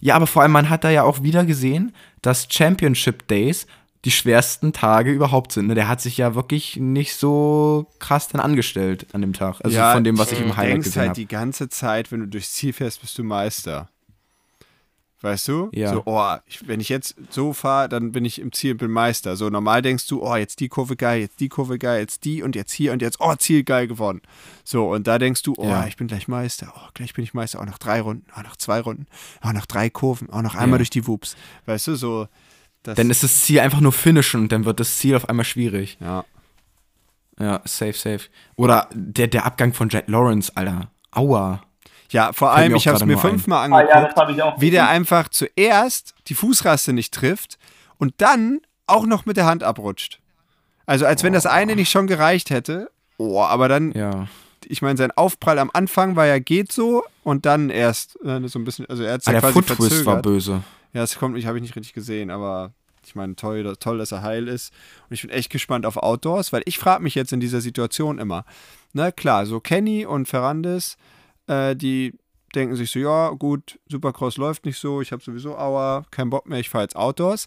Ja, aber vor allem, man hat da ja auch wieder gesehen, dass Championship Days die schwersten Tage überhaupt sind. Ne? Der hat sich ja wirklich nicht so krass dann angestellt an dem Tag. Also Ja, von dem, was ich du im Highlight denkst gesehen halt habe. die ganze Zeit, wenn du durchs Ziel fährst, bist du Meister. Weißt du? Ja. So, oh, ich, wenn ich jetzt so fahre, dann bin ich im Ziel und bin Meister. So, normal denkst du, oh, jetzt die Kurve geil, jetzt die Kurve geil, jetzt die und jetzt hier und jetzt, oh, Ziel geil gewonnen. So, und da denkst du, oh, Ja. ich bin gleich Meister, oh, gleich bin ich Meister, oh, noch drei Runden, oh, noch zwei Runden, oh, noch drei Kurven, oh, noch einmal Ja. durch die Wups. Weißt du, so. Das, Dann ist das Ziel einfach nur finishen und dann wird das Ziel auf einmal schwierig. ja. Ja, safe, safe. Oder der, der Abgang von Jet Lawrence, Alter. Aua. Ja, vor Fällt allem, ich habe es mir nur ein. fünfmal Ah angeguckt. ja, das habe ich auch. wie der einfach zuerst die Fußraste nicht trifft und dann auch noch mit der Hand abrutscht. Also als wenn das eine nicht schon gereicht hätte. Oh, aber dann, Ja. ich meine, sein Aufprall am Anfang war ja geht so und dann erst äh, so ein bisschen, also er hat Ah, ja der quasi Foot Twist war böse. Ja, das kommt nicht, habe ich nicht richtig gesehen, aber ich meine, toll, toll, dass er heil ist. Und ich bin echt gespannt auf Outdoors, weil ich frage mich jetzt in dieser Situation immer, na klar, so Kenny und Ferrandes, äh, die denken sich so, ja, gut, Supercross läuft nicht so, ich habe sowieso Aua, kein Bock mehr, ich fahre jetzt Outdoors.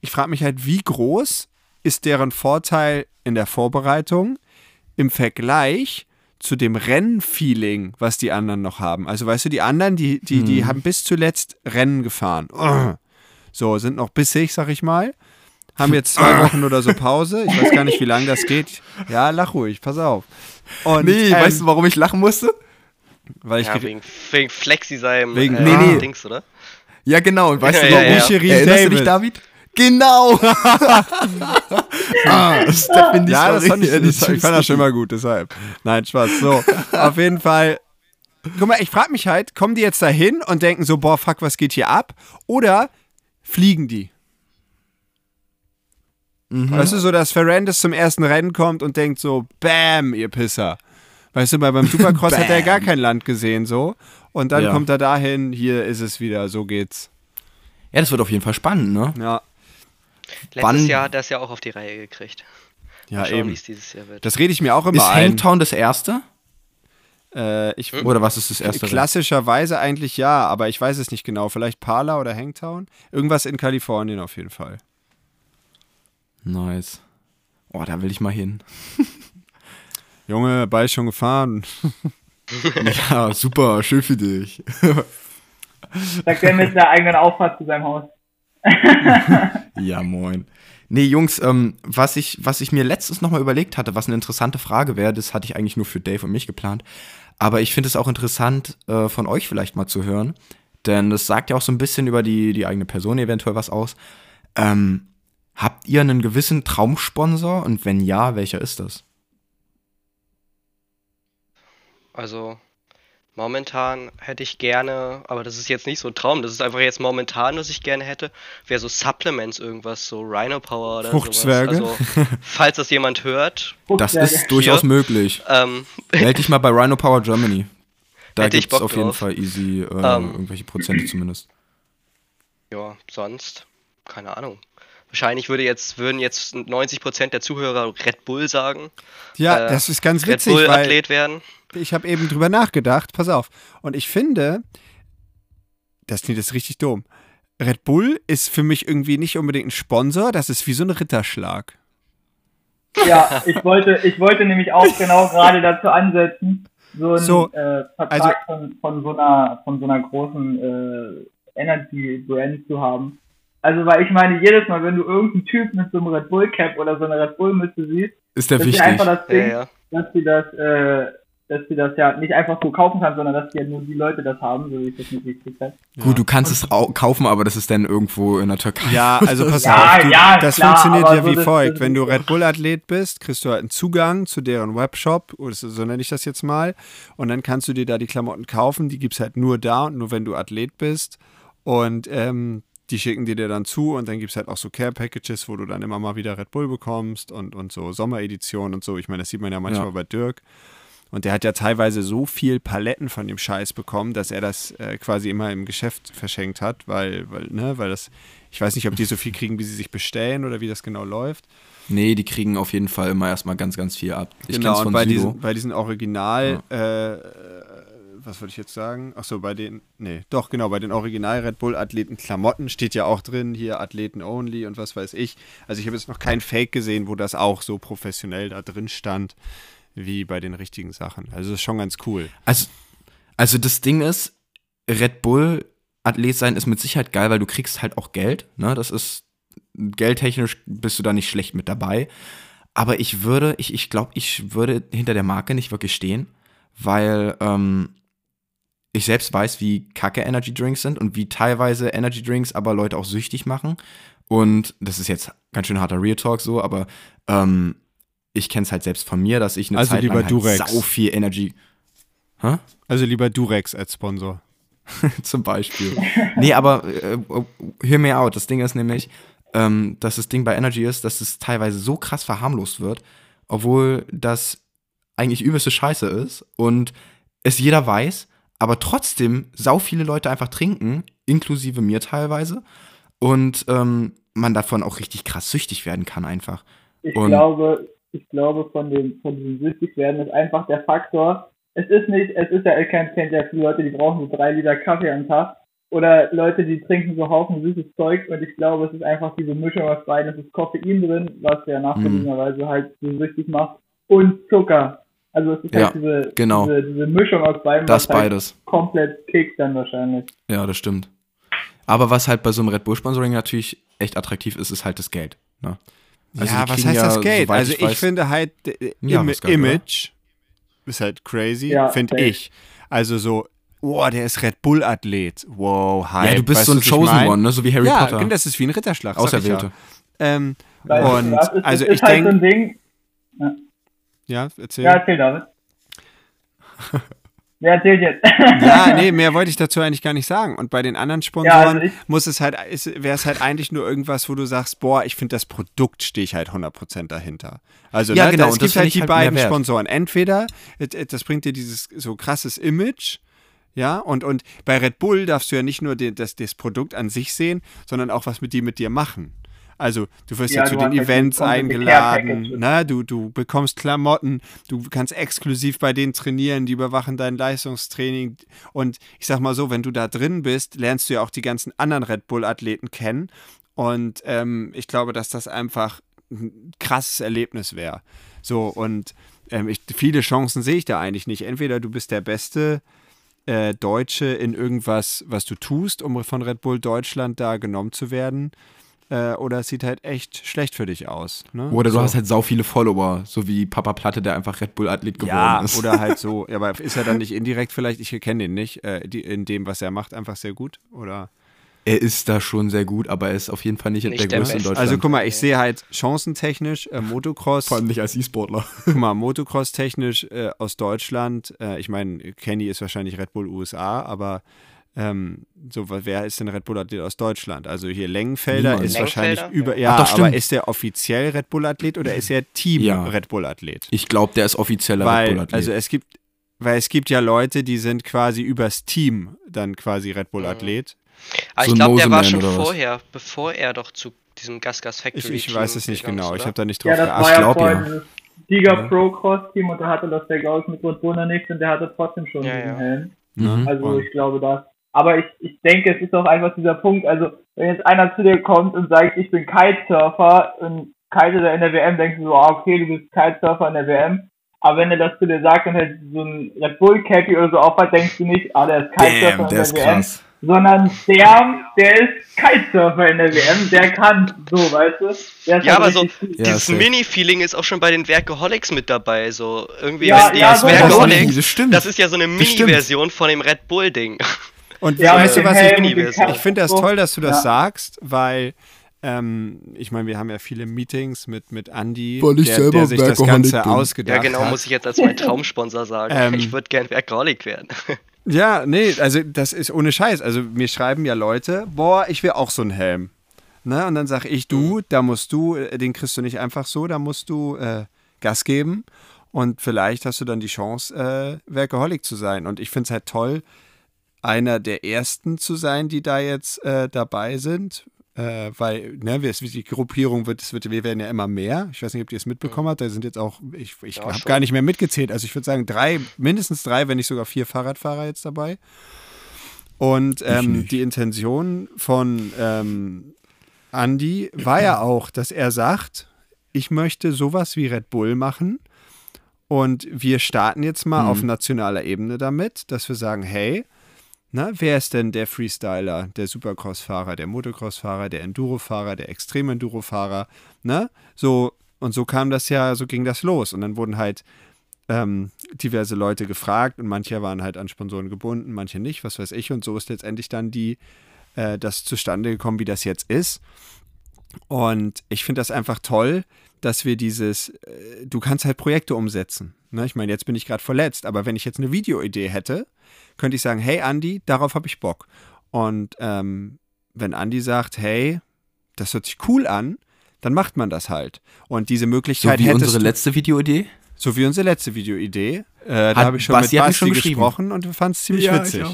Ich frage mich halt, wie groß ist deren Vorteil in der Vorbereitung im Vergleich zu dem Rennfeeling, was die anderen noch haben. Also weißt du, die anderen, die, die, die haben bis zuletzt Rennen gefahren. Ugh. So, sind noch bissig, sag ich mal. Haben jetzt zwei Wochen oder so Pause. Ich weiß gar nicht, wie lange das geht. Ja, lach ruhig, pass auf. Und, Nee, ähm, weißt du, warum ich lachen musste? Weil ich Ja, wegen, wegen Flexi seinem Wegen- äh, Nee, nee. Dings, oder? Ja, genau. Und weißt Ja, du, ja, warum? ja. Shirin Erinnerst du dich, David. David? Genau! [laughs] ah, Stephanie ja, [laughs] das fand ich, das, ich fand das schon mal gut, deshalb. Nein, Spaß. So, [laughs] auf jeden Fall. Guck mal, ich frage mich halt, kommen die jetzt da hin und denken so, boah, fuck, was geht hier ab? Oder fliegen die? Weißt du, so, dass Ferrandes zum ersten Rennen kommt und denkt so, bam, ihr Pisser. Weißt du, weil beim Supercross [laughs] hat er gar kein Land gesehen, so. Und dann Ja. kommt er dahin, hier ist es wieder, so geht's. Ja, das wird auf jeden Fall spannend, ne? Ja, Letztes Wann- Jahr hat er es ja auch auf die Reihe gekriegt. ja schauen, eben. wie es dieses Jahr wird. Das rede ich mir auch immer Ist ein. Hangtown das erste? Äh, ich, Oder was ist das erste? Klassischerweise eigentlich ja, aber ich weiß es nicht genau. Vielleicht Pala oder Hangtown? Irgendwas in Kalifornien auf jeden Fall. Nice. Oh, da will ich mal hin. [laughs] Junge, Ball schon gefahren. [laughs] Ja, super, schön für dich. Sagt er mit der eigenen Auffahrt zu seinem Haus. [laughs] Ja, moin. Nee, Jungs, ähm, was, ich, was ich mir letztens nochmal überlegt hatte, was eine interessante Frage wäre, das hatte ich eigentlich nur für Dave und mich geplant. Aber ich finde es auch interessant, äh, von euch vielleicht mal zu hören. Denn das sagt ja auch so ein bisschen über die, die eigene Person eventuell was aus. Ähm, habt ihr einen gewissen Traumsponsor? Und wenn ja, welcher ist das? Also momentan hätte ich gerne, aber das ist jetzt nicht so ein Traum, das ist einfach jetzt momentan, was ich gerne hätte, wäre so Supplements irgendwas, so Rhino Power oder Fruchtzwerge? sowas. Also, falls das jemand hört, Das ist durchaus möglich. ähm, Meld dich mal bei Rhino Power Germany. Da Hätte ich gibt es auf jeden drauf. Fall easy äh, Ähm. irgendwelche Prozente [clears throat] zumindest. ja, sonst, keine Ahnung. Wahrscheinlich würde jetzt, würden jetzt 90% der Zuhörer Red Bull sagen. Ja, Äh, das ist ganz Red witzig, Bull weil Athlet werden. Ich habe eben drüber nachgedacht. Pass auf. Und ich finde, das klingt jetzt richtig dumm. Red Bull ist für mich irgendwie nicht unbedingt ein Sponsor, das ist wie so ein Ritterschlag. Ja, ich wollte, ich wollte nämlich auch genau gerade dazu ansetzen, so einen So, äh, Vertrag also- von, von so einer von so einer großen äh, Energy Brand zu haben. Also weil ich meine, jedes Mal, wenn du irgendeinen Typ mit so einem Red Bull Cap oder so einer Red Bull Mütze siehst, Ist der wichtig? ja einfach das Ja, Ding, ja. dass sie das, äh, dass sie das ja nicht einfach so kaufen kann, sondern dass ja nur die Leute das haben, so wie ich das mitgekriegt habe. Gut, du kannst es au kaufen, aber das ist dann irgendwo in der Türkei. Ja, also [laughs] pass Ja, auf. Du, ja, das klar, funktioniert ja so wie das- folgt. das- Wenn du Red Bull-Athlet bist, kriegst du halt einen Zugang zu deren Webshop, oder so so nenne ich das jetzt mal. Und dann kannst du dir da die Klamotten kaufen. Die gibt es halt nur da und nur wenn du Athlet bist. Und ähm, die schicken die dir dann zu und dann gibt es halt auch so Care-Packages, wo du dann immer mal wieder Red Bull bekommst und, und so Sommeredition und so. Ich meine, das sieht man ja manchmal Ja. bei Dirk. Und der hat ja teilweise so viel Paletten von dem Scheiß bekommen, dass er das äh, quasi immer im Geschäft verschenkt hat, weil, weil, ne, weil das, ich weiß nicht, ob die so viel kriegen, wie sie sich bestellen oder wie das genau läuft. Nee, die kriegen auf jeden Fall immer erstmal ganz, ganz viel ab. Ich genau, kenn's und von bei diesen, bei diesen Original, äh, was wollte ich jetzt sagen? Achso, bei den, nee, doch, genau, bei den Original Red Bull Athleten Klamotten steht ja auch drin, hier Athleten only und was weiß ich. Also ich habe jetzt noch kein Fake gesehen, wo das auch so professionell da drin stand, wie bei den richtigen Sachen. Also das ist schon ganz cool. Also, also das Ding ist, Red Bull Athlet sein ist mit Sicherheit geil, weil du kriegst halt auch Geld. Ne? Das ist geldtechnisch bist du da nicht schlecht mit dabei. Aber ich würde, ich, ich glaube, ich würde hinter der Marke nicht wirklich stehen, weil ähm, ich selbst weiß, wie kacke Energy Drinks sind und wie teilweise Energy Drinks aber Leute auch süchtig machen. Und das ist jetzt ganz schön harter Real Talk so, aber ähm, ich kenne es halt selbst von mir, dass ich eine Also Zeit lieber lang halt Durex. sau viel Energy. Hä? Also lieber Durex als Sponsor. [laughs] Zum Beispiel. nee, aber äh, hear me out. Das Ding ist nämlich, ähm, dass das Ding bei Energy ist, dass es teilweise so krass verharmlost wird, obwohl das eigentlich übelste Scheiße ist und es jeder weiß, aber trotzdem sau viele Leute einfach trinken, inklusive mir teilweise, und ähm, man davon auch richtig krass süchtig werden kann einfach. Ich Und- glaube, ich glaube, von dem, von diesem süchtig werden ist einfach der Faktor. Es ist nicht, es ist ja, ich kennt ja viele Leute, die brauchen so drei Liter Kaffee am Tag. Oder Leute, die trinken so Haufen süßes Zeug. Und ich glaube, es ist einfach diese Mischung aus beiden. Es ist Koffein drin, was ja nachgewiesenerweise halt so süchtig macht. Und Zucker. Also es ist Ja, halt diese, genau. diese, diese Mischung aus beiden, Das was halt beides. komplett kickt dann wahrscheinlich. Ja, das stimmt. Aber was halt bei so einem Red Bull Sponsoring natürlich echt attraktiv ist, ist halt das Geld. Ne? Also ja, was heißt ja, das Geld? Also ich ich, weiß- finde halt, äh, Ja, Im Image ist halt crazy, Ja, finde ich. Also so, oh, der ist Red Bull Athlet. Wow, Hype. Ja, du bist Weißt so ein Chosen mein? One, ne? so wie Harry ja, Potter. das ist wie ein Ritterschlag. Auserwählte. Ja. Ähm, Weil und das ist, also ich halt so ein denke, Ding. ja, erzähl. Ja, erzähl David. [laughs] Wer erzählt jetzt? Ja, [laughs] nee, mehr wollte ich dazu eigentlich gar nicht sagen. Und bei den anderen Ja, Sponsoren also ich- muss es halt, wäre es halt eigentlich nur irgendwas, wo du sagst, boah, ich finde das Produkt stehe ich halt 100% dahinter. Also Ja, ne, genau, es und das gibt halt die halt beiden. Sponsoren. Entweder das bringt dir dieses so krasses Image, ja, und, und bei Red Bull darfst du ja nicht nur den, das, das Produkt an sich sehen, sondern auch was mit die mit dir machen. Also du wirst ja, Ja, zu den Events eingeladen, ne? du, du bekommst Klamotten, du kannst exklusiv bei denen trainieren, die überwachen dein Leistungstraining. Und ich sag mal so, wenn du da drin bist, lernst du ja auch die ganzen anderen Red Bull-Athleten kennen. Und ähm, ich glaube, dass das einfach ein krasses Erlebnis wäre. So, und ähm, ich, viele Chancen sehe ich da eigentlich nicht. Entweder du bist der beste äh, Deutsche in irgendwas, was du tust, um von Red Bull Deutschland da genommen zu werden. Äh, oder es sieht halt echt schlecht für dich aus. Ne? Oder du so. hast halt sau viele Follower, so wie Papa Platte, der einfach Red Bull Athlet geworden ja, ist. oder halt [laughs] so, ja, aber ist er dann nicht indirekt vielleicht, ich kenne den nicht, äh, die, in dem, was er macht, einfach sehr gut? Oder? er ist da schon sehr gut, aber er ist auf jeden Fall nicht, Nicht der der größte in. Deutschland. Also guck mal, ich sehe halt chancentechnisch, äh, Motocross, vor allem nicht als E-Sportler. guck mal, Motocross technisch äh, aus Deutschland, äh, ich meine, Kenny ist wahrscheinlich Red Bull USA, aber ähm, so, wer ist denn Red Bull Athlet aus Deutschland? Also hier Längenfelder Niemand. ist wahrscheinlich über, ja, Ach, doch, aber stimmt. ist der offiziell Red Bull Athlet oder ist er Team Ja. Red Bull Athlet? Ich glaube, der ist offizieller Red Weil, Bull Athlet. also es gibt, weil es gibt ja Leute, die sind quasi übers Team dann quasi Red Bull Athlet. Aber So ich glaube, der war schon oder was? vorher, bevor er doch zu diesem Gas Gas Factory Ich, ich Team weiß es nicht genau, ist, ich oder? habe da nicht drauf Ja, geachtet. war ja glaub, vorher ja. dieses Giga Pro Cross Team und da hatte das der glaube ich mit Red Bull noch nichts und der hatte trotzdem schon Ja, diesen ja. Helm. Mhm. Also Und- ich glaube das. Aber ich, ich denke, es ist auch einfach dieser Punkt, also wenn jetzt einer zu dir kommt und sagt, ich bin Kitesurfer und kitet er in der WM, denkst du so, ah, okay, du bist Kitesurfer in der WM. Aber wenn er das zu dir sagt und halt so ein Red Bull Cappy oder so aufhat, denkst du nicht, ah, der ist Kitesurfer Damn, in der der ist WM, krass. sondern der, der ist Kitesurfer in der WM, der kann so, weißt du? Der Ja, halt aber so. Ja, dieses. Mini-Feeling ist auch schon bei den Werkeholics mit dabei. So irgendwie, Ja, wenn die ja, als so- Werkeholics, das das ist ja so eine Das. Mini-Version von dem Red Bull-Ding. Und Ja, weißt du, was ich, Helm, Mini-Version. ich finde das toll, dass du das Ja. sagst, weil ähm, ich meine, wir haben ja viele Meetings mit, mit Andy, Weil ich der, selber der sich das Workaholic Ganze bin. ausgedacht Ja, genau, hat. muss ich jetzt als mein [laughs] Traumsponsor sagen. Ähm. ich würde gern Werkeholic werden. [laughs] Ja, nee, also das ist ohne Scheiß. Also mir schreiben ja Leute, boah, ich will auch so einen Helm. Ne? Und dann sage ich, du, da musst du, äh, den kriegst du nicht einfach so, da musst du äh, Gas geben. Und vielleicht hast du dann die Chance, äh, Workaholic zu sein. Und ich finde es halt toll, einer der ersten zu sein, die da jetzt äh, dabei sind. Äh, weil, ne, die Gruppierung wird, es wird, wir werden ja immer mehr. Ich weiß nicht, ob ihr es mitbekommen habt. Da sind jetzt auch, ich, ich Ja, habe gar nicht mehr mitgezählt. Also ich würde sagen, drei, mindestens drei, wenn nicht sogar vier Fahrradfahrer jetzt dabei. Und ähm, die Intention von ähm, Andy war ja [clears throat] auch, dass er sagt, ich möchte sowas wie Red Bull machen. Und wir starten jetzt mal Mhm. auf nationaler Ebene damit, dass wir sagen, hey, na, wer ist denn der Freestyler, der Supercross-Fahrer, der Motocross-Fahrer, der Enduro-Fahrer, der Extrem-Enduro-Fahrer, ne? So, und so kam das ja, so ging das los. Und dann wurden halt ähm, diverse Leute gefragt und manche waren halt an Sponsoren gebunden, manche nicht, was weiß ich. Und so ist letztendlich dann die, äh, das zustande gekommen, wie das jetzt ist. Und ich finde das einfach toll, dass wir dieses, äh, du kannst halt Projekte umsetzen. Ne? Ich meine, jetzt bin ich gerade verletzt, aber wenn ich jetzt eine Videoidee hätte, könnte ich sagen, hey Andi, darauf habe ich Bock. Und ähm, wenn Andi sagt, hey, das hört sich cool an, dann macht man das halt. Und diese So Möglichkeit wie hättest unsere letzte Videoidee. so wie unsere letzte Videoidee. Äh, da habe ich schon Basti mit Basti schon gesprochen und wir fanden es ziemlich Ja, witzig.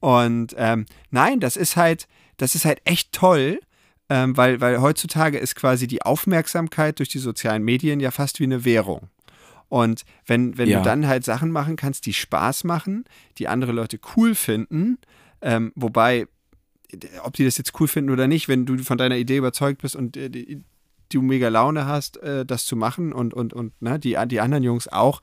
Und ähm, nein, das ist halt, das ist halt echt toll, ähm, weil, weil heutzutage ist quasi die Aufmerksamkeit durch die sozialen Medien ja fast wie eine Währung. Und wenn, wenn Ja. du dann halt Sachen machen kannst, die Spaß machen, die andere Leute cool finden, ähm, wobei, äh, ob die das jetzt cool finden oder nicht, wenn du von deiner Idee überzeugt bist und äh, die, du mega Laune hast, äh, das zu machen und, und, und ne, die, die anderen Jungs auch,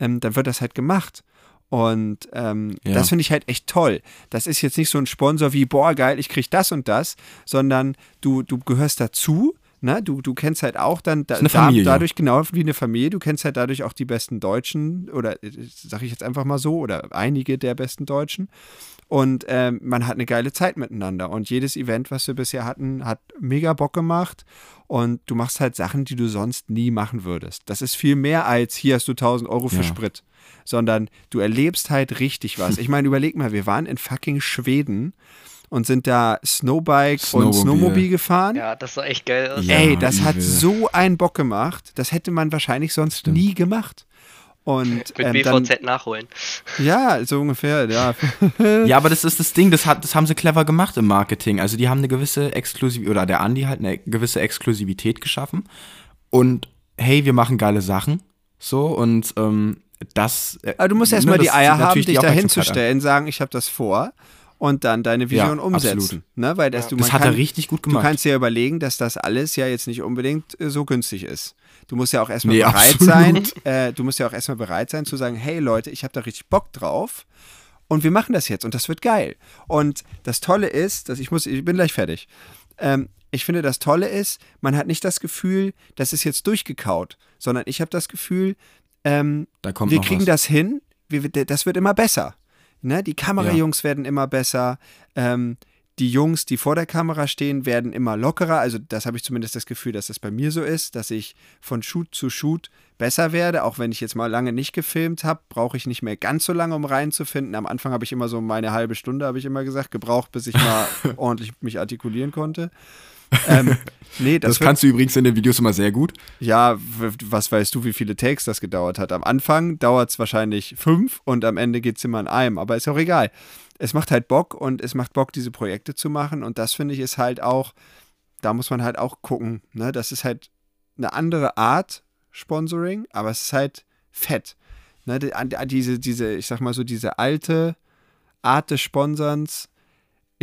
ähm, dann wird das halt gemacht. Und ähm, Ja. das finde ich halt echt toll. Das ist jetzt nicht so ein Sponsor wie, boah, geil, ich krieg das und das, sondern du, du gehörst dazu. Ne? Du, du kennst halt auch dann da, da, dadurch genau wie eine Familie, du kennst halt dadurch auch die besten Deutschen oder sage ich jetzt einfach mal so oder einige der besten Deutschen und ähm, man hat eine geile Zeit miteinander und jedes Event, was wir bisher hatten, hat mega Bock gemacht und du machst halt Sachen, die du sonst nie machen würdest. Das ist viel mehr als hier hast du 1000 Euro für Ja. Sprit, sondern du erlebst halt richtig was. Ich meine, überleg mal, wir waren in fucking Schweden und sind da Snowbike und Snowmobil. Snowmobil gefahren. Ja, das sah echt geil aus. Ja. Ey, das hat übel. so einen Bock gemacht. Das hätte man wahrscheinlich sonst Stimmt. nie gemacht. Und Mit ähm, dann, BVZ nachholen. ja, so ungefähr, ja. [laughs] Ja, aber das [laughs] ist das Ding, das, hat, das haben sie clever gemacht im Marketing. Also die haben eine gewisse Exklusivität, oder der Andi hat eine gewisse Exklusivität geschaffen. Und hey, wir machen geile Sachen. So, und ähm, das. äh, Aber du musst ne, erstmal die Eier haben, dich da hinzustellen, sagen, ich habe das vor und dann deine Vision Ja, umsetzen. Ne? Weil das, Ja. du, Das hat kann, er richtig gut Du gemacht. kannst dir überlegen, dass das alles ja jetzt nicht unbedingt äh, so günstig ist. Du musst ja auch erstmal Nee, bereit absolut. sein, äh, du musst ja auch erstmal bereit sein zu sagen, hey Leute, ich habe da richtig Bock drauf und wir machen das jetzt und das wird geil. Und das Tolle ist, dass ich muss, ich bin gleich fertig. Ähm, ich finde, das Tolle ist, man hat nicht das Gefühl, das ist jetzt durchgekaut, sondern ich habe das Gefühl, ähm, Da kommt wir kriegen was. das hin, wir, das wird immer besser. Ne? Die Kamerajungs werden immer besser. Ähm, die Jungs, die vor der Kamera stehen, werden immer lockerer. Also das habe ich zumindest das Gefühl, dass das bei mir so ist, dass ich von Shoot zu Shoot besser werde. Auch wenn ich jetzt mal lange nicht gefilmt habe, brauche ich nicht mehr ganz so lange, um reinzufinden. Am Anfang habe ich immer so meine halbe Stunde, habe ich immer gesagt, gebraucht, bis ich mal [laughs] ordentlich mich artikulieren konnte. Ähm, nee, das, Das, kannst du übrigens in den Videos immer sehr gut. ja, was weißt du, wie viele Takes das gedauert hat? Am Anfang dauert es wahrscheinlich fünf und am Ende geht es immer in einem, aber ist auch egal. Es macht halt Bock und es macht Bock, diese Projekte zu machen und das finde ich ist halt auch, da muss man halt auch gucken, ne? Das ist halt eine andere Art Sponsoring, aber es ist halt fett. Ne? Diese, diese, ich sag mal so, diese alte Art des Sponserns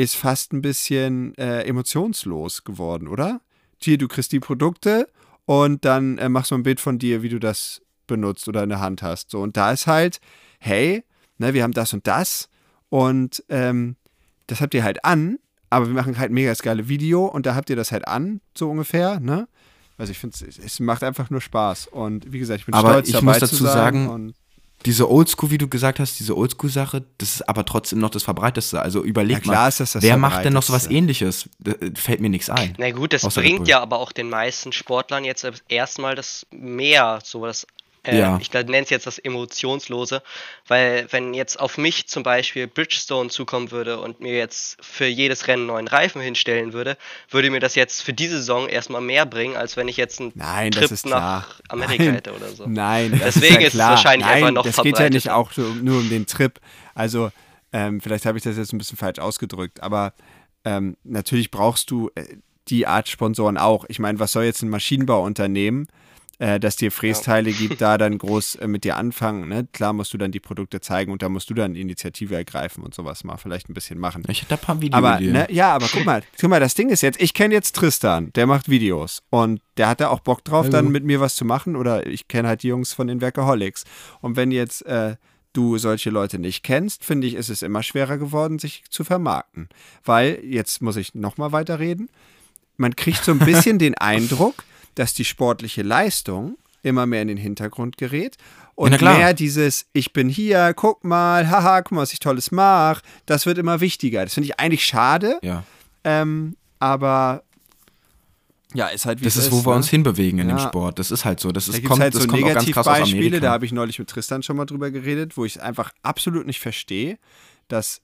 ist fast ein bisschen äh, emotionslos geworden, oder? Hier, du kriegst die Produkte und dann äh, machst du ein Bild von dir, wie du das benutzt oder in der Hand hast. So, und da ist halt, hey, ne, wir haben das und das und ähm, das habt ihr halt an, aber wir machen halt mega das geile Video und da habt ihr das halt an, so ungefähr, ne? Also ich finde, es, es macht einfach nur Spaß und wie gesagt, ich bin Aber stolz ich dabei muss zu dazu sein sagen, und Diese Oldschool, wie du gesagt hast, diese Oldschool-Sache, das ist aber trotzdem noch das Verbreiteste. Also überleg mal, ist das das wer macht denn noch sowas Verbreiteste. ähnliches? Da, äh, fällt mir nichts ein. Na gut, das bringt ja aber auch den meisten Sportlern jetzt erstmal das mehr, so das Äh, Ja. Ich nenne es jetzt das Emotionslose, weil wenn jetzt auf mich zum Beispiel Bridgestone zukommen würde und mir jetzt für jedes Rennen neuen Reifen hinstellen würde, würde mir das jetzt für diese Saison erstmal mehr bringen, als wenn ich jetzt einen Nein, Trip nach klar. Amerika Nein. hätte oder so. Nein, das Deswegen ist, ja ist es wahrscheinlich Nein, einfach noch Das geht ja nicht auch so, nur um den Trip. Also, ähm, vielleicht habe ich das jetzt ein bisschen falsch ausgedrückt, aber ähm, natürlich brauchst du äh, die Art Sponsoren auch. Ich meine, was soll jetzt ein Maschinenbauunternehmen, äh, das dir Frästeile gibt, da dann groß äh, mit dir anfangen? Ne? Klar musst du dann die Produkte zeigen und da musst du dann Initiative ergreifen und sowas mal vielleicht ein bisschen machen. Ich hätte da ein paar Videos. Aber ne, ja, aber guck mal, guck mal, das Ding ist jetzt, ich kenne jetzt Tristan, der macht Videos und der hat da auch Bock drauf, dann mit mir was zu machen oder ich kenne halt die Jungs von den Workaholics. Und wenn jetzt äh, du solche Leute nicht kennst, finde ich, ist es immer schwerer geworden, sich zu vermarkten. Weil, jetzt muss ich nochmal weiterreden, man kriegt so ein bisschen [laughs] den Eindruck, dass die sportliche Leistung immer mehr in den Hintergrund gerät und klar. mehr dieses ich bin hier, guck mal, haha, guck mal, was ich tolles mache, das wird immer wichtiger. Das finde ich eigentlich schade, ja. ähm, aber ja, ist halt wie Das es ist, wo wir ne? uns hinbewegen in dem Ja. Sport. Das ist halt so. Das Da ist, kommt, halt das so kommt auch ganz krass aus Negativbeispiele, Amerika. da habe ich neulich mit Tristan schon mal drüber geredet, wo ich es einfach absolut nicht verstehe, dass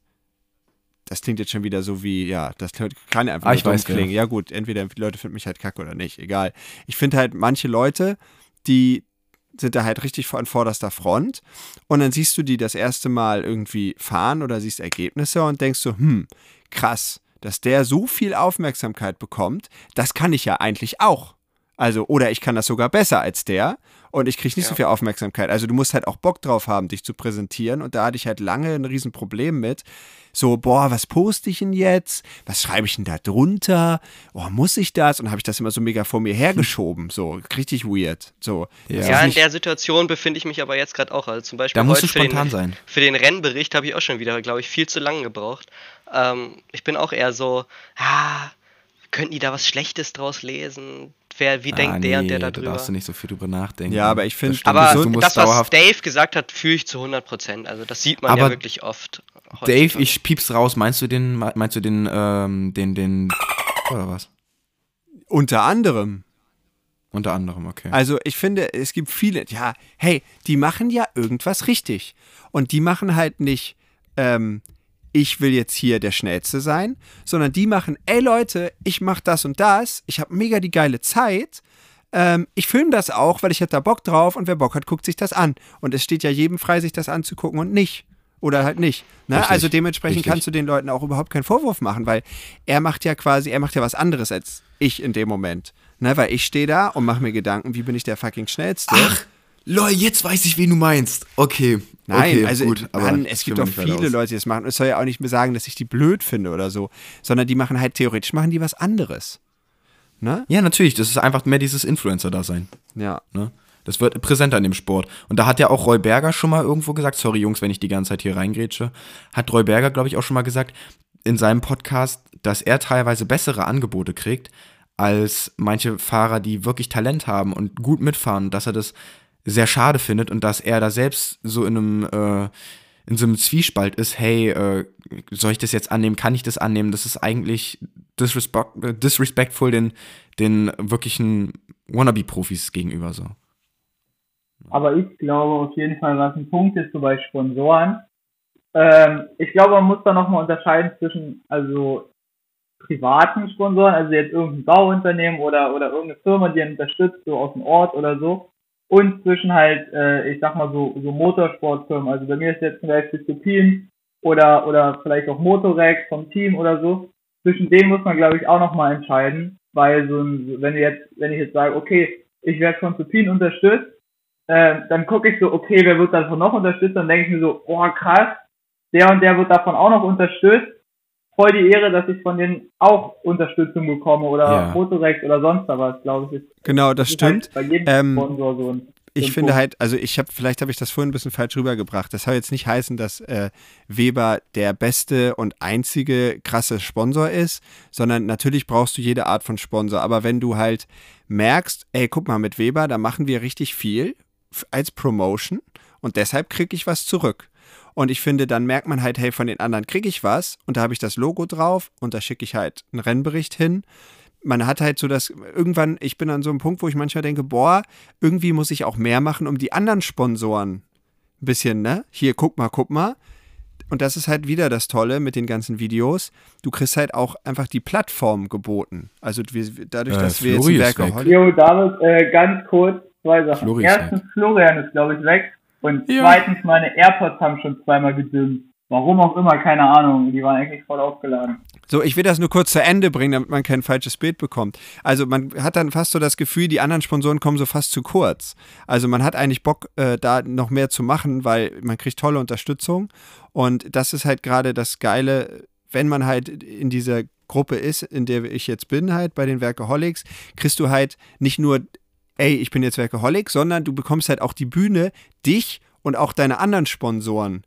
das klingt jetzt schon wieder so wie, ja, das kann ja einfach Ah, ich weiß, klingen. Ja gut, entweder die Leute finden mich halt kacke oder nicht, egal. Ich finde halt manche Leute, die sind da halt richtig an vorderster Front und dann siehst du die das erste Mal irgendwie fahren oder siehst Ergebnisse und denkst so, hm, krass, dass der so viel Aufmerksamkeit bekommt, das kann ich ja eigentlich auch. Also, oder ich kann das sogar besser als der und ich kriege nicht so viel Aufmerksamkeit. Also, du musst halt auch Bock drauf haben, dich zu präsentieren. Und da hatte ich halt lange ein Riesenproblem mit. So, boah, was poste ich denn jetzt? Was schreibe ich denn da drunter? Oh, muss ich das? Und habe ich das immer so mega vor mir hergeschoben. So, richtig weird. So, Ja. Ja, in der Situation befinde ich mich aber jetzt gerade auch. Also zum Beispiel Da musst heute du für den, spontan sein. für den Rennbericht habe ich auch schon wieder, glaube ich, viel zu lange gebraucht. Ähm, ich bin auch eher so, ah, könnten die da was Schlechtes draus lesen? Wer, wie denkt ah, der und nee, der Da darüber? darfst du nicht so viel drüber nachdenken. Ja, aber ich finde-. Aber du musst das, was. Dave gesagt hat, fühle ich zu 100 Prozent. Also das sieht man ja Aber wirklich oft. Dave, heutzutage. ich piep's raus. Meinst du den, meinst du den, ähm, den, den, oder was? unter anderem. Unter anderem, okay. Also ich finde, es gibt viele, ja, hey, die machen ja irgendwas richtig. Und die machen halt nicht, ähm, ich will jetzt hier der Schnellste sein, sondern die machen, ey Leute, ich mach das und das, ich habe mega die geile Zeit. Ähm, ich filme das auch, weil ich hätte da Bock drauf und wer Bock hat, guckt sich das an. Und es steht ja jedem frei, sich das anzugucken und nicht. Oder halt nicht. Ne? Richtig, Also dementsprechend richtig. kannst du den Leuten auch überhaupt keinen Vorwurf machen, weil er macht ja quasi, er macht ja was anderes als ich in dem Moment. Ne? Weil ich stehe da und mache mir Gedanken, wie bin ich der fucking Schnellste. Ach, lol, jetzt weiß ich, wen du meinst. Okay. Nein, okay, also gut, Mann, es gibt auch viele. Leute, die das machen. Es soll ja auch nicht mehr sagen, dass ich die blöd finde oder so, sondern die machen halt theoretisch machen die was anderes. Ne? Ja, natürlich. Das ist einfach mehr dieses Influencer-Dasein. Ja. Ne? Das wird präsenter in dem Sport. Und da hat ja auch Roy Berger schon mal irgendwo gesagt, sorry Jungs, wenn ich die ganze Zeit hier reingrätsche, hat Roy Berger, glaube ich, auch schon mal gesagt in seinem Podcast, dass er teilweise bessere Angebote kriegt als manche Fahrer, die wirklich Talent haben und gut mitfahren, dass er das sehr schade findet und dass er da selbst so in einem äh, in so einem Zwiespalt ist, hey, äh, soll ich das jetzt annehmen, kann ich das annehmen? Das ist eigentlich disrespect, äh, disrespectful den, den wirklichen Wannabe-Profis gegenüber so. Aber ich glaube auf jeden Fall, was ein Punkt ist, so bei Sponsoren. Ähm, ich glaube, man muss da nochmal unterscheiden zwischen, also, privaten Sponsoren, also jetzt irgendein Bauunternehmen oder, oder irgendeine Firma, die einen unterstützt, so aus dem Ort oder so. Und zwischen halt, äh, ich sag mal so, so Motorsportfirmen. Also bei mir ist jetzt zum Beispiel oder, oder vielleicht auch Motorex vom Team oder so. Zwischen denen muss man, glaube ich, auch nochmal entscheiden. Weil so ein, wenn jetzt, wenn ich jetzt sage, okay, ich werde von Supin unterstützt, äh, dann gucke ich so, okay, wer wird davon noch unterstützt? Dann denke ich mir so, oh krass, der und der wird davon auch noch unterstützt. Voll die Ehre, dass ich von denen auch Unterstützung bekomme oder Ja. Motorex oder sonst da was, glaube ich. Ist, Genau, das halt stimmt. bei jedem Ähm, so ein, Ich finde Punkt. halt, also ich habe, vielleicht habe ich das vorhin ein bisschen falsch rübergebracht. Das soll jetzt nicht heißen, dass äh, Weber der beste und einzige krasse Sponsor ist, sondern natürlich brauchst du jede Art von Sponsor. Aber wenn du halt merkst, ey, guck mal, mit Weber, da machen wir richtig viel als Promotion und deshalb kriege ich was zurück. Und ich finde, dann merkt man halt, hey, von den anderen kriege ich was und da habe ich das Logo drauf und da schicke ich halt einen Rennbericht hin. man hat halt so das, irgendwann, ich bin an so einem Punkt, wo ich manchmal denke, boah, irgendwie muss ich auch mehr machen, um die anderen Sponsoren ein bisschen, ne? Hier, guck mal, guck mal. Und das ist halt wieder das Tolle mit den ganzen Videos. Du kriegst halt auch einfach die Plattform geboten. Also wir, dadurch, Äh, dass wir Flori jetzt ist Werke weg. Holly- Jo, David, äh, ganz kurz, zwei Sachen. Flori ist Erstens, Florian ist, glaube ich, weg. Und Ja. zweitens, meine AirPods haben schon zweimal gedimmt. Warum auch immer, keine Ahnung. Die waren eigentlich voll aufgeladen. So, ich will das nur kurz zu Ende bringen, damit man kein falsches Bild bekommt. Also man hat dann fast so das Gefühl, die anderen Sponsoren kommen so fast zu kurz. Also man hat eigentlich Bock, äh, da noch mehr zu machen, weil man kriegt tolle Unterstützung. Und das ist halt gerade das Geile, wenn man halt in dieser Gruppe ist, in der ich jetzt bin, halt bei den Werkeholics, kriegst du halt nicht nur, ey, ich bin jetzt Werkeholic, sondern du bekommst halt auch die Bühne, dich und auch deine anderen Sponsoren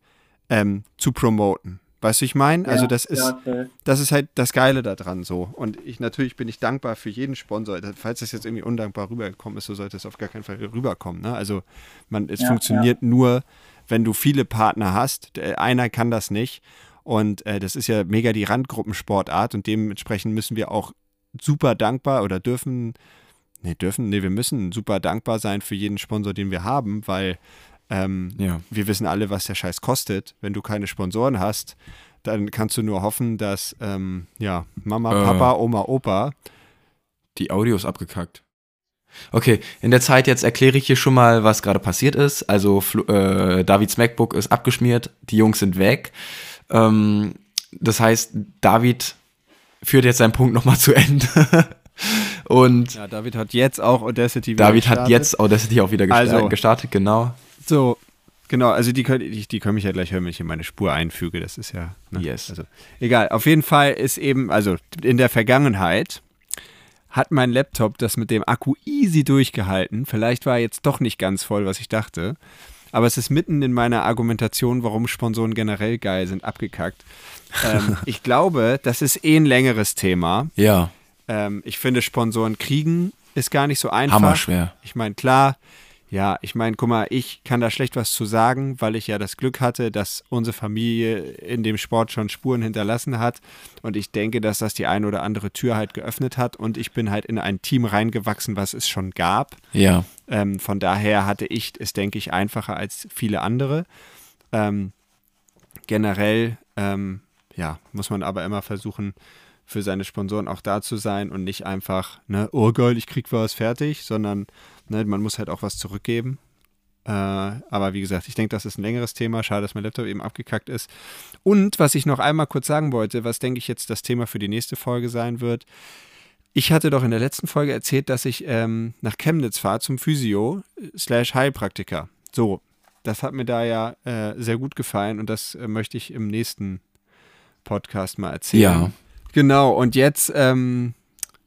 ähm, zu promoten. Weißt du, ich meine? Also Ja, das ist, ja, safe. das ist halt das Geile daran so. Und ich natürlich bin ich dankbar für jeden Sponsor. Falls das jetzt irgendwie undankbar rübergekommen ist, so sollte es auf gar keinen Fall rüberkommen. Ne? Also man, es Ja, funktioniert nur, wenn du viele Partner hast. Der- Einer kann das nicht. Und äh, das ist ja mega die Randgruppensportart und dementsprechend müssen wir auch super dankbar oder dürfen, nee, dürfen, nee, wir müssen super dankbar sein für jeden Sponsor, den wir haben, weil ähm, Ja. wir wissen alle, was der Scheiß kostet. Wenn du keine Sponsoren hast, dann kannst du nur hoffen, dass ähm, ja, Mama, Äh. Papa, Oma, Opa. Die Audio ist abgekackt. Okay, in der Zeit jetzt erkläre ich hier schon mal, was gerade passiert ist. Also äh, Davids MacBook ist abgeschmiert, die Jungs sind weg. Ähm, das heißt, David führt jetzt seinen Punkt nochmal zu Ende. [laughs] Und Ja, David hat jetzt auch Audacity wieder David hat gestartet. jetzt Audacity auch wieder gesta Also. gestartet, genau. So, genau, also die können, die, die können mich ja gleich hören, wenn ich in meine Spur einfüge. Das ist ja. Ne? Yes. Also, egal, auf jeden Fall ist eben, also in der Vergangenheit hat mein Laptop das mit dem Akku easy durchgehalten. Vielleicht war er jetzt doch nicht ganz voll, was ich dachte. Aber es ist mitten in meiner Argumentation, warum Sponsoren generell geil sind, abgekackt. ähm, [laughs] ich glaube, das ist eh ein längeres Thema. Ja, Ähm, ich finde, Sponsoren kriegen ist gar nicht so einfach. hammerschwer. Ich meine, klar, ja, ich meine, guck mal, ich kann da schlecht was zu sagen, weil ich ja das Glück hatte, dass unsere Familie in dem Sport schon Spuren hinterlassen hat. Und ich denke, dass das die eine oder andere Tür halt geöffnet hat. Und ich bin halt in ein Team reingewachsen, was es schon gab. Ja, Ähm, von daher hatte ich es, denke ich, einfacher als viele andere. Ähm, generell, ähm, ja, muss man aber immer versuchen, für seine Sponsoren auch da zu sein und nicht einfach, ne, oh geil, ich krieg was fertig, sondern ne, man muss halt auch was zurückgeben. Äh, aber wie gesagt, ich denke, das ist ein längeres Thema. Schade, dass mein Laptop eben abgekackt ist. Und was ich noch einmal kurz sagen wollte, was denke ich jetzt das Thema für die nächste Folge sein wird. Ich hatte doch in der letzten Folge erzählt, dass ich ähm, nach Chemnitz fahre zum Physio slash Heilpraktiker. So, das hat mir da ja äh, sehr gut gefallen und das äh, möchte ich im nächsten Podcast mal erzählen. Ja. Genau, und jetzt, ähm,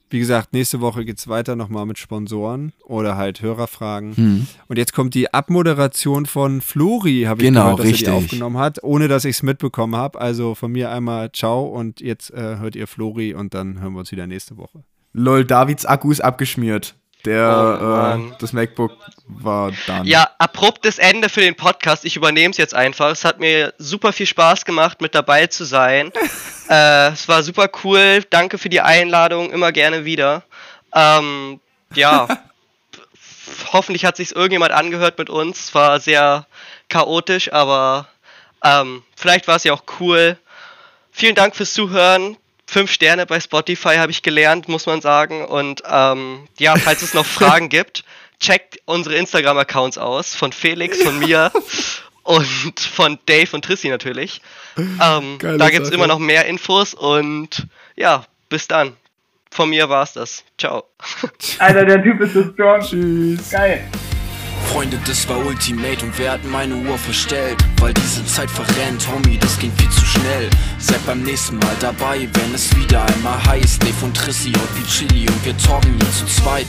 wie gesagt, nächste Woche geht es weiter nochmal mit Sponsoren oder halt Hörerfragen. hm. Und jetzt kommt die Abmoderation von Flori, habe ich Genau, gehört, dass richtig. er die aufgenommen hat, ohne dass ich es mitbekommen habe. Also von mir einmal ciao und jetzt äh, hört ihr Flori und dann hören wir uns wieder nächste Woche. Lol, Davids Akku ist abgeschmiert. Der, Oh, äh, das MacBook war dann. Ja, abruptes Ende für den Podcast. Ich übernehme es jetzt einfach. Es hat mir super viel Spaß gemacht, mit dabei zu sein. [laughs] äh, es war super cool. Danke für die Einladung. Immer gerne wieder. Ähm, ja, [laughs] hoffentlich hat sich irgendjemand angehört mit uns. Es war sehr chaotisch, aber ähm, vielleicht war es ja auch cool. Vielen Dank fürs Zuhören. Fünf Sterne bei Spotify habe ich gelernt, muss man sagen. Und ähm, ja, falls es noch Fragen [laughs] gibt, checkt unsere Instagram-Accounts aus. Von Felix, von mir und von Dave und Trissi natürlich. Ähm, da gibt es immer noch mehr Infos und ja, bis dann. Von mir war's das. Ciao. Alter, der Typ ist so strong. Tschüss. Geil. Freunde, das war Ultimate und wer hat meine Uhr verstellt? Weil diese Zeit verrennt, Homie, das ging viel zu schnell. Seid beim nächsten Mal dabei, wenn es wieder einmal heißt. Dave und Trissi und wie Chili und wir talken hier zu zweit.